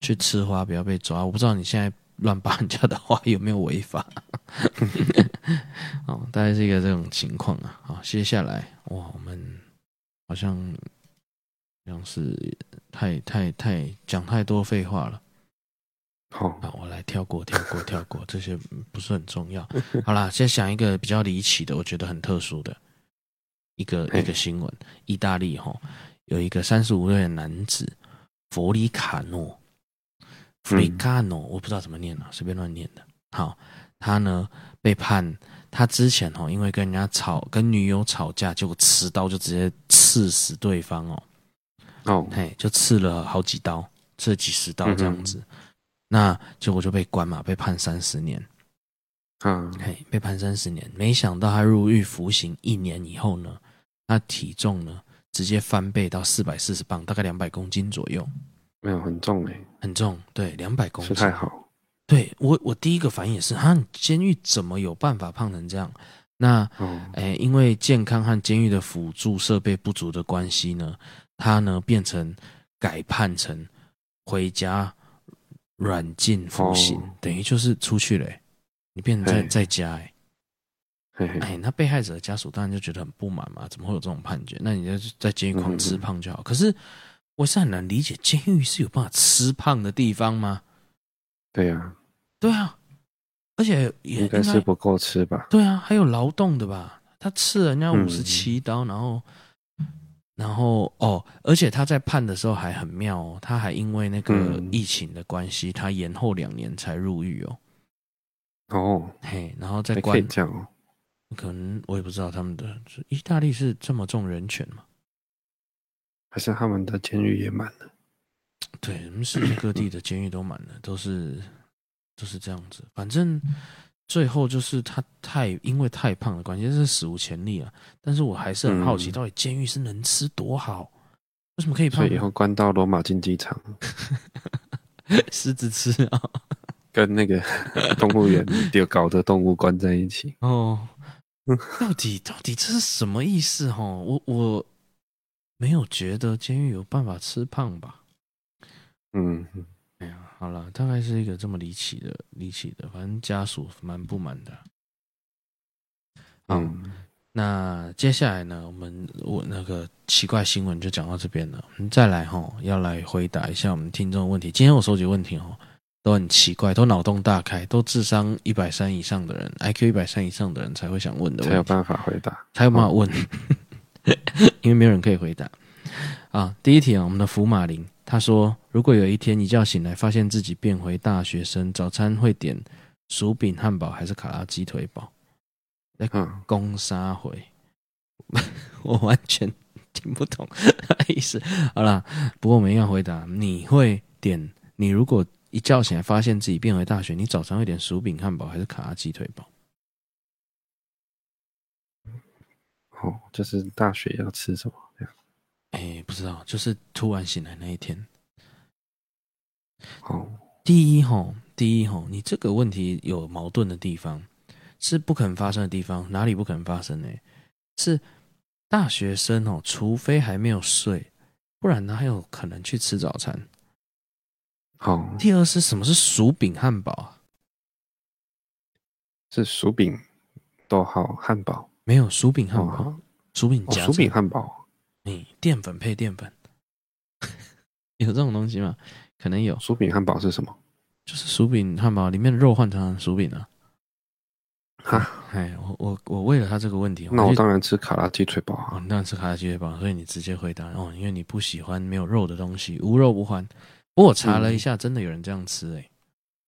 去吃花不要被抓。我不知道你现在乱扒人家的话有没有违法？[laughs] 哦，大概是一个这种情况啊。好，接下来哇，我们好像好像是太太太讲太多废话了。好，啊，我来跳过，跳过，跳过，这些不是很重要。[laughs] 好啦，先想一个比较离奇的，我觉得很特殊的一个一个新闻。意大利哈有一个三十五岁的男子弗里卡诺，弗里卡诺，我不知道怎么念了，随便乱念的。好，他呢被判，他之前哦因为跟人家吵，跟女友吵架，结果持刀就直接刺死对方哦，哦，嘿，就刺了好几刀，刺了几十刀这样子。嗯那结果就被关嘛，被判三十年。嗯，嘿，被判三十年，没想到他入狱服刑一年以后呢，他体重呢直接翻倍到四百四十磅，大概两百公斤左右。没有很重哎，很重，对，两百公斤。不太好。对我，我第一个反应也是，哈，监狱怎么有办法胖成这样？那，哦，哎，因为健康和监狱的辅助设备不足的关系呢，他呢变成改判成回家。软禁服刑，哦、等于就是出去了，你变成在在家哎，哎，那被害者的家属当然就觉得很不满嘛，怎么会有这种判决？那你就在监狱狂吃胖就好。嗯、可是我是很难理解，监狱是有办法吃胖的地方吗？对呀、啊，对啊，而且也应该是不够吃吧？对啊，还有劳动的吧？他刺人家五十七刀，嗯、然后。然后哦，而且他在判的时候还很妙哦，他还因为那个疫情的关系，嗯、他延后两年才入狱哦。哦，嘿，然后在关，可，哦、可能我也不知道他们的意大利是这么重人权吗？还是他们的监狱也满了？对，我们世界各地的监狱都满了，都是都是这样子，反正。最后就是他太因为太胖的关系，这是史无前例啊！但是我还是很好奇，到底监狱是能吃多好？为什么可以胖？所以以后关到罗马竞技场，[laughs] 狮子吃啊，跟那个 [laughs] 动物园丢搞的动物关在一起哦。[laughs] 到底到底这是什么意思？哦，我我没有觉得监狱有办法吃胖吧？嗯。哎呀，好了，大概是一个这么离奇的、离奇的，反正家属蛮不满的。嗯，那接下来呢，我们我那个奇怪新闻就讲到这边了。我们再来哈，要来回答一下我们听众的问题。今天我收集问题哦，都很奇怪，都脑洞大开，都智商一百三以上的人，IQ 一百三以上的人才会想问的问题，才有办法回答，才有办法问，哦、[laughs] [laughs] 因为没有人可以回答。啊，第一题啊，我们的福马林。他说：“如果有一天一觉醒来，发现自己变回大学生，早餐会点薯饼、汉堡还是卡拉鸡腿堡？”那攻杀回，[laughs] 我完全听不懂 [laughs] 意思。好啦，不过我们一样回答：你会点？你如果一觉醒来发现自己变回大学，你早餐会点薯饼、汉堡还是卡拉鸡腿堡？哦，就是大学要吃什么？哎、欸，不知道，就是突然醒来那一天。哦，第一吼，第一吼，你这个问题有矛盾的地方，是不可能发生的地方。哪里不可能发生呢？是大学生哦，除非还没有睡，不然哪有可能去吃早餐？好，第二是什么是薯饼汉堡啊？是薯饼逗号汉堡？没有薯饼汉堡，薯饼夹薯饼汉堡。你淀粉配淀粉，[laughs] 有这种东西吗？可能有。薯饼汉堡是什么？就是薯饼汉堡里面的肉换成薯饼啊。哈，哎，我我我为了他这个问题，那我当然吃卡拉鸡腿堡啊。哦，当然吃卡拉鸡腿堡，所以你直接回答哦，因为你不喜欢没有肉的东西，无肉不欢。不过我查了一下，真的有人这样吃诶、欸。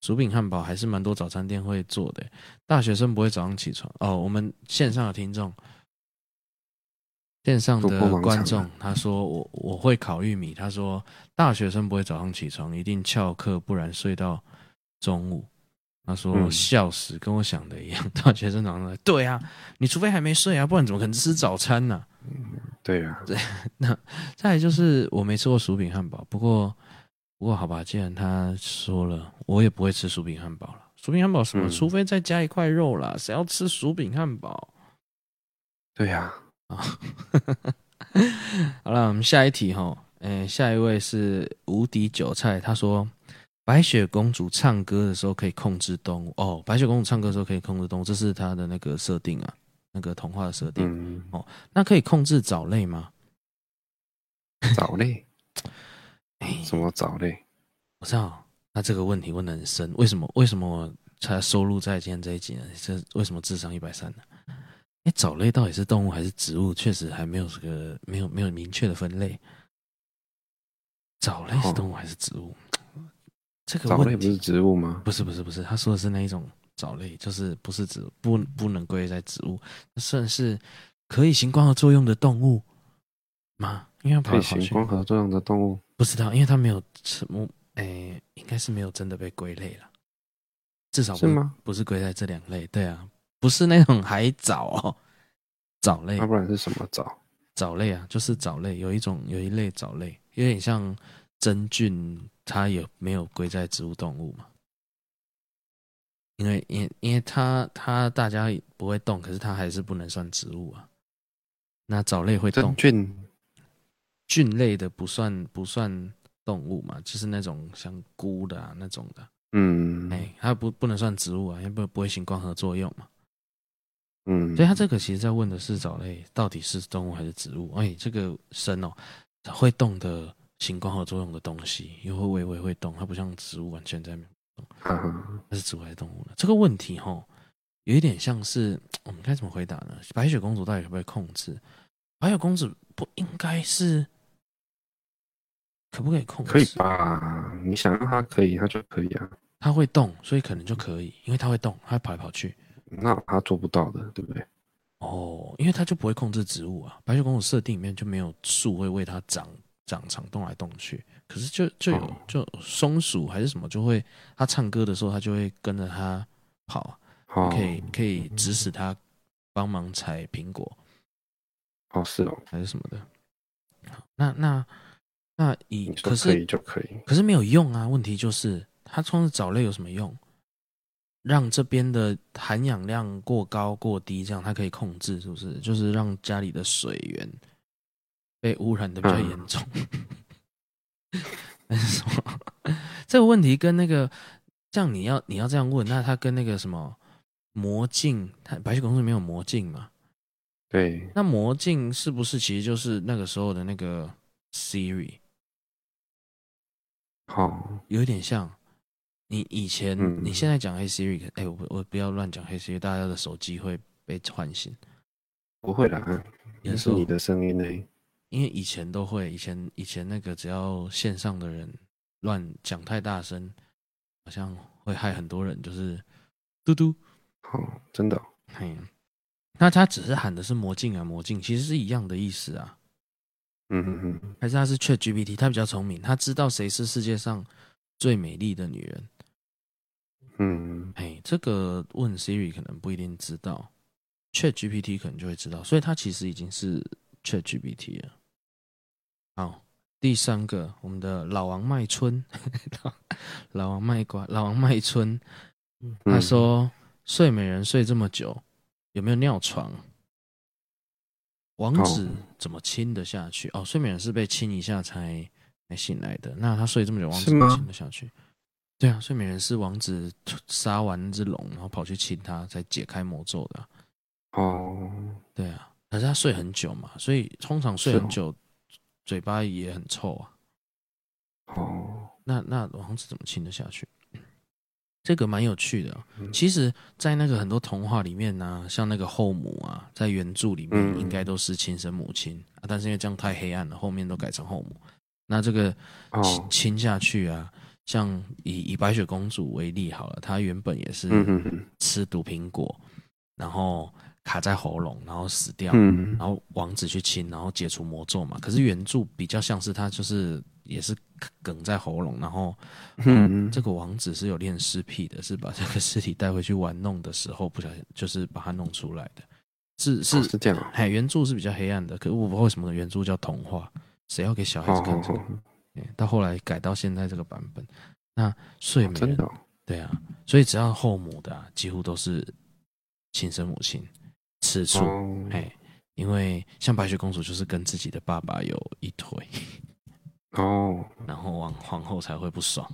薯饼汉堡还是蛮多早餐店会做的、欸。大学生不会早上起床哦。我们线上的听众。线上的观众他说我我会烤玉米，他说大学生不会早上起床，一定翘课，不然睡到中午。他说笑死，跟我想的一样。大学生早上说对啊，你除非还没睡啊，不然怎么可能吃早餐呢？嗯，对啊。对，那再来就是我没吃过薯饼汉堡，不过不过好吧，既然他说了，我也不会吃薯饼汉堡了。薯饼汉堡什么？嗯、除非再加一块肉啦，谁要吃薯饼汉堡？对呀。啊，[laughs] 好了，我们下一题哈。诶，下一位是无敌韭菜，他说白雪公主唱歌的时候可以控制动物哦。白雪公主唱歌的时候可以控制动物，这是他的那个设定啊，那个童话的设定、嗯、哦。那可以控制藻类吗？[laughs] 藻类？什么藻类？我知道。那这个问题问的很深，为什么？为什么我才收录在今天这一集呢？这为什么智商一百三呢？哎，藻类到底是动物还是植物？确实还没有这个没有没有明确的分类。藻类是动物还是植物？哦、这个藻类不是植物吗？不是不是不是，他说的是那一种藻类，就是不是植物，不不能归在植物，算是可以行光合作用的动物吗？因为跑跑可以行光合作用的动物，不知道，因为它没有什么，哎，应该是没有真的被归类了，至少不是吗？不是归在这两类，对啊。不是那种海藻哦，[laughs] 藻类。那不然是什么藻？藻类啊，就是藻类。有一种有一类藻类，有点像真菌，它也没有归在植物动物嘛。因为因因为它它大家不会动，可是它还是不能算植物啊。那藻类会动，菌菌类的不算不算动物嘛？就是那种像菇的啊那种的。嗯，哎，它不不能算植物啊，因为不不会行光合作用嘛。嗯，所以他这个其实在问的是藻类到底是动物还是植物？哎，这个生哦，会动的行光合作用的东西，又会微微会动，它不像植物完全在没动。它是植物还是动物呢？这个问题哈、哦，有一点像是我们该怎么回答呢？白雪公主到底可不可以控制？白雪公主不应该是可不可以控制？可以吧？你想让它可以，它就可以啊。它会动，所以可能就可以，因为它会动，它会跑来跑去。那它做不到的，对不对？哦，因为它就不会控制植物啊。白雪公主设定里面就没有树会为它长长长动来动去，可是就就有、哦、就松鼠还是什么，就会它唱歌的时候，它就会跟着它跑，哦、可以可以指使它帮忙采苹果。哦，是哦，还是什么的？那那那以可是可以就可以，可是没有用啊。问题就是它从藻类有什么用？让这边的含氧量过高过低，这样它可以控制，是不是？就是让家里的水源被污染的比较严重。[laughs] 还是什么？这个问题跟那个，像你要你要这样问，那它跟那个什么魔镜，它白雪公主没有魔镜嘛？对。那魔镜是不是其实就是那个时候的那个 Siri？好，有一点像。你以前，嗯、你现在讲黑 Siri，哎、欸，我我不要乱讲黑 Siri，大家的手机会被唤醒。不会啦，也是你的声音呢。因为以前都会，以前以前那个只要线上的人乱讲太大声，好像会害很多人，就是嘟嘟。哦，真的、哦。嘿，那他只是喊的是魔镜啊，魔镜其实是一样的意思啊。嗯嗯嗯。还是他是 ChatGPT，他比较聪明，他知道谁是世界上最美丽的女人。嗯，哎，这个问 Siri 可能不一定知道，ChatGPT 可能就会知道，所以他其实已经是 ChatGPT 了。好，第三个，我们的老王卖春，[laughs] 老王卖瓜，老王卖春，他说睡美人睡这么久，有没有尿床？王子怎么亲得下去？哦，睡美人是被亲一下才才醒来的，那他睡这么久，王子怎么亲得下去？对啊，睡美人是王子杀完那只龙，然后跑去亲他，才解开魔咒的。哦，对啊，可是他睡很久嘛，所以通常睡很久，哦、嘴巴也很臭啊。哦，那那王子怎么亲得下去？这个蛮有趣的。其实，在那个很多童话里面呢、啊，像那个后母啊，在原著里面应该都是亲生母亲、嗯、啊，但是因为这样太黑暗了，后面都改成后母。那这个亲亲下去啊。像以以白雪公主为例好了，她原本也是吃毒苹果，然后卡在喉咙，然后死掉，嗯，然后王子去亲，然后解除魔咒嘛。可是原著比较像是他就是也是梗在喉咙，然后嗯，这个王子是有恋尸癖的，是把 [laughs] 这个尸体带回去玩弄的时候不小心就是把它弄出来的，是是、哦、是这样、哦。哎，原著是比较黑暗的，可是我不知道为什么原著叫童话，谁要给小孩子看这个？到后来改到现在这个版本，那睡美人、哦哦、对啊，所以只要后母的、啊、几乎都是亲生母亲。吃醋，哎、哦，因为像白雪公主就是跟自己的爸爸有一腿，哦，[laughs] 然后王皇后才会不爽，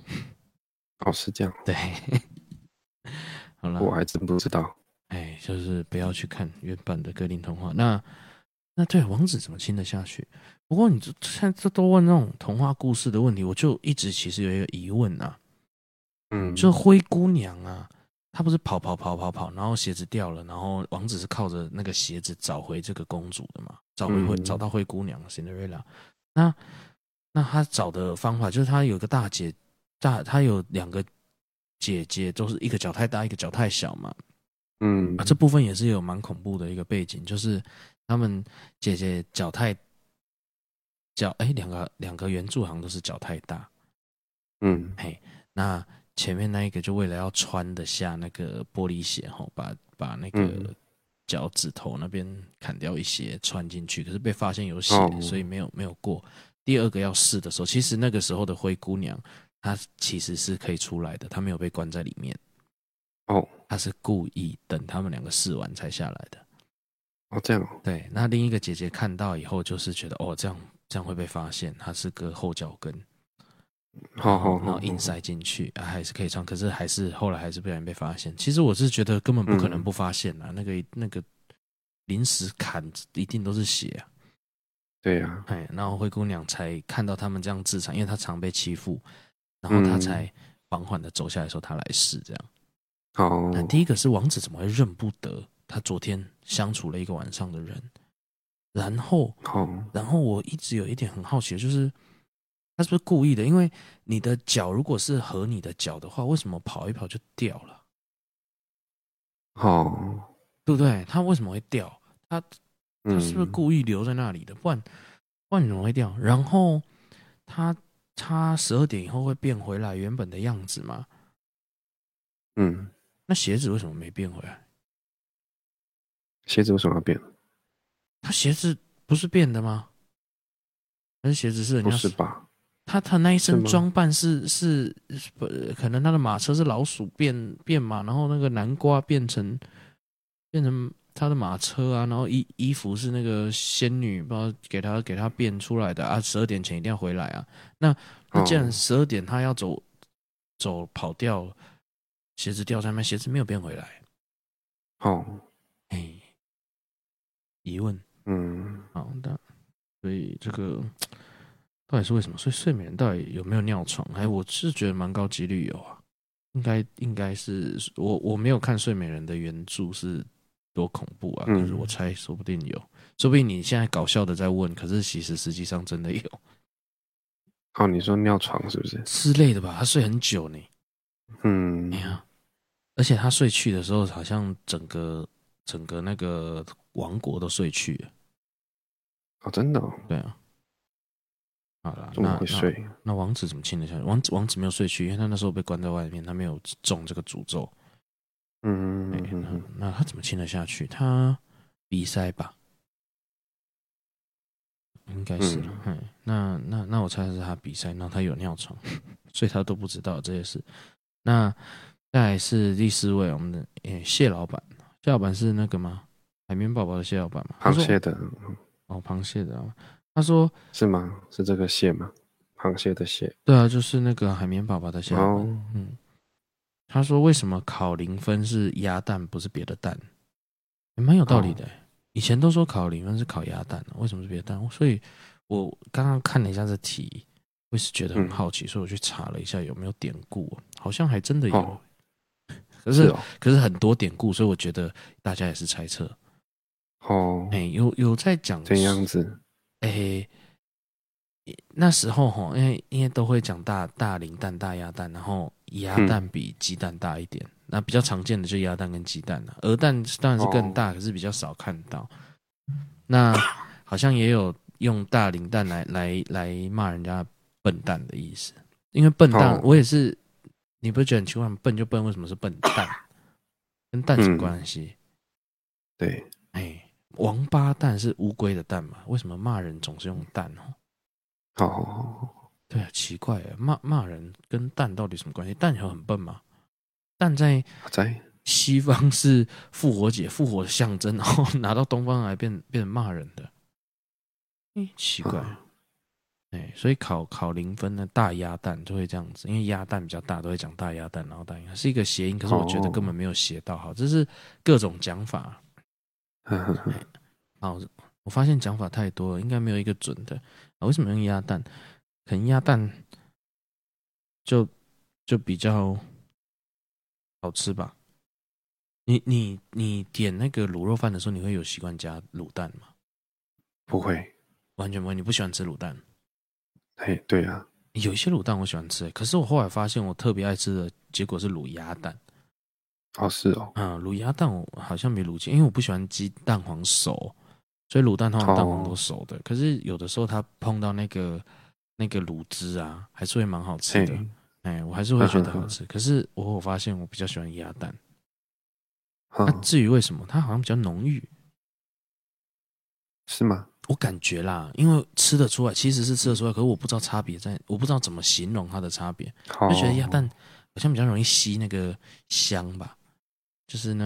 哦，是这样，对，[laughs] 好了，我还真不知道，哎，就是不要去看原版的格林童话，那那对王子怎么亲得下去？不过你这现在这都问那种童话故事的问题，我就一直其实有一个疑问啊，嗯，就灰姑娘啊。他不是跑跑跑跑跑，然后鞋子掉了，然后王子是靠着那个鞋子找回这个公主的嘛？找回灰、嗯、找到灰姑娘 Cinderella。那那他找的方法就是他有个大姐大，他有两个姐姐，都是一个脚太大，一个脚太小嘛。嗯啊，这部分也是有蛮恐怖的一个背景，就是他们姐姐脚太脚哎，两个两个原著好像都是脚太大。嗯，嘿，那。前面那一个就为了要穿得下那个玻璃鞋，哈，把把那个脚趾头那边砍掉一些穿进去，可是被发现有血，所以没有没有过。第二个要试的时候，其实那个时候的灰姑娘她其实是可以出来的，她没有被关在里面。哦，她是故意等他们两个试完才下来的。哦，这样。对，那另一个姐姐看到以后就是觉得，哦，这样这样会被发现，她是个后脚跟。好好，然后硬塞进去啊，还是可以穿，可是还是后来还是不小心被发现。其实我是觉得根本不可能不发现啊，那个那个临时砍一定都是血啊。对呀，哎，然后灰姑娘才看到他们这样自残，因为她常被欺负，然后她才缓缓的走下来说她来试这样。哦，那第一个是王子怎么会认不得他昨天相处了一个晚上的人？然后，然后我一直有一点很好奇的就是。他是不是故意的？因为你的脚如果是合你的脚的话，为什么跑一跑就掉了？哦，对不对？他为什么会掉？他他是不是故意留在那里的？不然不然你怎么会掉？然后他他十二点以后会变回来原本的样子吗？嗯，那鞋子为什么没变回来？鞋子为什么要变？他鞋子不是变的吗？还是鞋子是人家？不是吧？他他那一身装扮是是不可能他的马车是老鼠变变马，然后那个南瓜变成变成他的马车啊，然后衣衣服是那个仙女不知道给他给他变出来的啊，十二点前一定要回来啊。那那既然十二点他要走、哦、走跑掉，鞋子掉在那，鞋子没有变回来。哦，哎，疑问，嗯，好的，所以这个。到底是为什么？所以睡美人到底有没有尿床？哎，我是觉得蛮高几率有啊，应该应该是我我没有看睡美人的原著是多恐怖啊，可是我猜说不定有，说不定你现在搞笑的在问，可是其实实际上真的有。哦，你说尿床是不是之类的吧？他睡很久呢。嗯，哎呀，而且他睡去的时候，好像整个整个那个王国都睡去了。哦，真的哦？对啊。好了，那那那王子怎么亲得下去？王子王子没有睡去，因为他那时候被关在外面，他没有中这个诅咒。嗯，嗯，嗯，嗯那，那他怎么亲得下去？他鼻塞吧，应该是。嗯，嗯，那那那我猜是他鼻塞，然后他有尿床，[laughs] 所以他都不知道这些事。那再来是第四位，我们的诶、欸、蟹老板，蟹老板是那个吗？海绵宝宝的蟹老板吗？螃蟹的。哦，螃蟹的啊。他说：“是吗？是这个蟹吗？螃蟹的蟹？对啊，就是那个海绵宝宝的蟹。哦，嗯。他说：为什么考零分是鸭蛋，不是别的蛋？也蛮有道理的。以前都说考零分是考鸭蛋，为什么是别的蛋？所以我刚刚看了一下这题，我是觉得很好奇，所以我去查了一下有没有典故，好像还真的有。可是，可是很多典故，所以我觉得大家也是猜测。哦，哎，有有在讲这样子。”哎、欸，那时候哈，因为因为都会讲大大零蛋、大鸭蛋，然后鸭蛋比鸡蛋大一点，那比较常见的就鸭蛋跟鸡蛋了，鹅蛋当然是更大，可是比较少看到。那好像也有用大龄蛋来来来骂人家笨蛋的意思，因为笨蛋我也是，你不是觉得很奇怪吗？笨就笨，为什么是笨蛋？跟蛋什么关系？对，哎，王八蛋是乌龟的蛋嘛？为什么骂人总是用蛋哦？哦，对啊，奇怪啊，骂骂人跟蛋到底什么关系？蛋有很笨吗？蛋在在西方是复活节、复活的象征，然 [laughs] 后拿到东方来变变成骂人的，哎，奇怪，哎，所以考考零分的大鸭蛋就会这样子，因为鸭蛋比较大，都会讲大鸭蛋，然后大鸭是一个谐音，可是我觉得根本没有谐到好，这是各种讲法。[laughs] 好，我发现讲法太多了，应该没有一个准的。啊为什么用鸭蛋？可能鸭蛋就就比较好吃吧。你你你点那个卤肉饭的时候，你会有习惯加卤蛋吗？不会，完全不会。你不喜欢吃卤蛋？嘿，对啊。有一些卤蛋我喜欢吃，可是我后来发现，我特别爱吃的结果是卤鸭蛋。哦，是哦。嗯，卤鸭蛋我好像没卤鸡，因为我不喜欢鸡蛋黄熟，所以卤蛋通常蛋黄都熟的。可是有的时候它碰到那个那个卤汁啊，还是会蛮好吃的。哎，我还是会觉得好吃。可是我我发现我比较喜欢鸭蛋。那至于为什么，它好像比较浓郁，是吗？我感觉啦，因为吃得出来，其实是吃得出来，可是我不知道差别在，我不知道怎么形容它的差别。就觉得鸭蛋好像比较容易吸那个香吧，就是那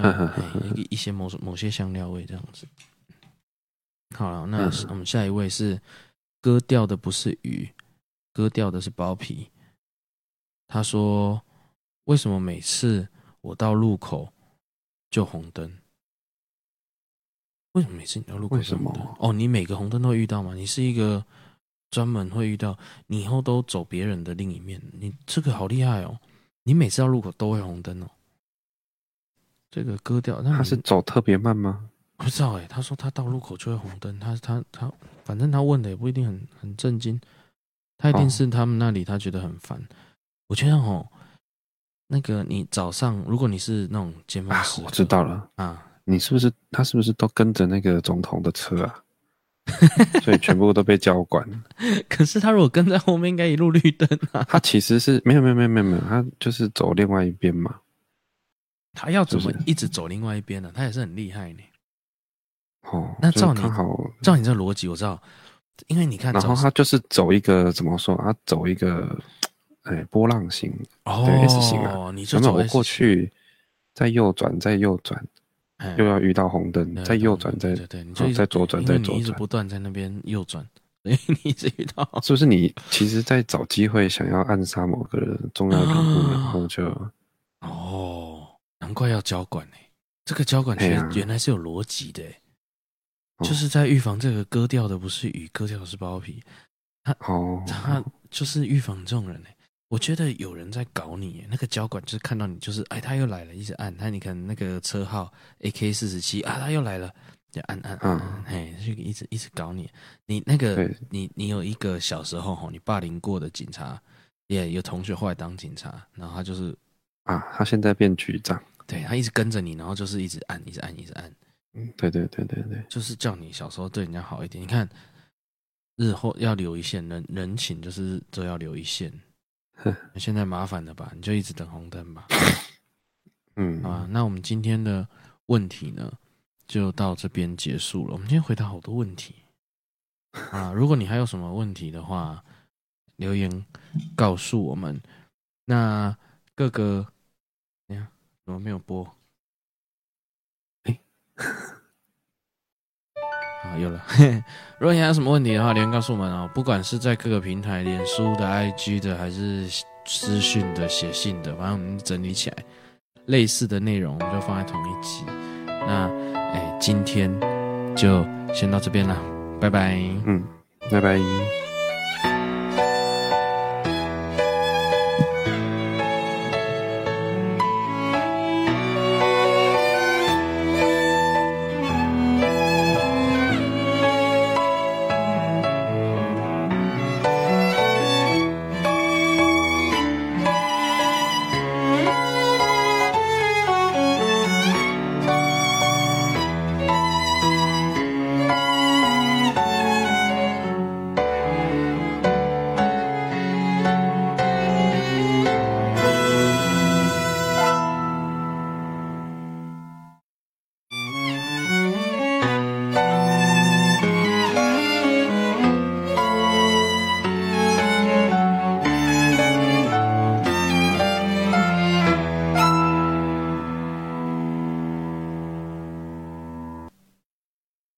一一些某某些香料味这样子。好了，那我们下一位是割掉的不是鱼，割掉的是包皮。他说：“为什么每次我到路口？”就红灯，为什么每次你要路过红灯？为什么？哦，你每个红灯都会遇到吗？你是一个专门会遇到，你以后都走别人的另一面，你这个好厉害哦！你每次到路口都会红灯哦。这个割掉，那他是走特别慢吗？不知道哎。他说他到路口就会红灯，他他他，反正他问的也不一定很很震惊，他一定是他们那里他觉得很烦。我觉得哦。那个，你早上如果你是那种尖峰时，我知道了啊，你是不是他是不是都跟着那个总统的车啊？[laughs] 所以全部都被交管。[laughs] 可是他如果跟在后面，应该一路绿灯啊。他其实是没有没有没有没有没有，他就是走另外一边嘛。他要怎么一直走另外一边呢？他也是很厉害呢。哦，那照你好照你这逻辑，我知道，因为你看，然后他就是走一个怎么说？啊走一个。[tsk] 哎，波浪形哦对，S 型啊，你就走过去，再右转，再右转，又要遇到红灯，再右转，再对，你就再左转，再左转，一直不断在那边右转，所以 [laughs] 你一直遇到，[laughs] 是不是？你其实，在找机会想要暗杀某个重要人物，然后就哦，难怪要交管呢。这个交管其实原来是有逻辑的，就是在预防这个割掉的不是鱼，割掉的是包皮，他哦，他就是预防这种人呢。我觉得有人在搞你，那个交管就是看到你，就是哎，他又来了，一直按他，你看那个车号 AK 四十七啊，他又来了，就按按按，哎、嗯，就一直一直搞你。你那个对。你你有一个小时候吼，你霸凌过的警察，也、yeah, 有同学后来当警察，然后他就是啊，他现在变局长，对他一直跟着你，然后就是一直按，一直按，一直按。嗯，对对对对对，就是叫你小时候对人家好一点。你看，日后要留一线人人情，就是都要留一线。[laughs] 现在麻烦了吧？你就一直等红灯吧。嗯啊，那我们今天的问题呢，就到这边结束了。我们今天回答好多问题啊，如果你还有什么问题的话，留言告诉我们。那各个，怎么没有播？哎。[laughs] 啊，有了。[laughs] 如果你还有什么问题的话，留言告诉我们哦。不管是在各个平台，脸书的、IG 的，还是私讯的、写信的，反正我们整理起来类似的内容，我们就放在同一集。那，哎，今天就先到这边了，拜拜。嗯，拜拜。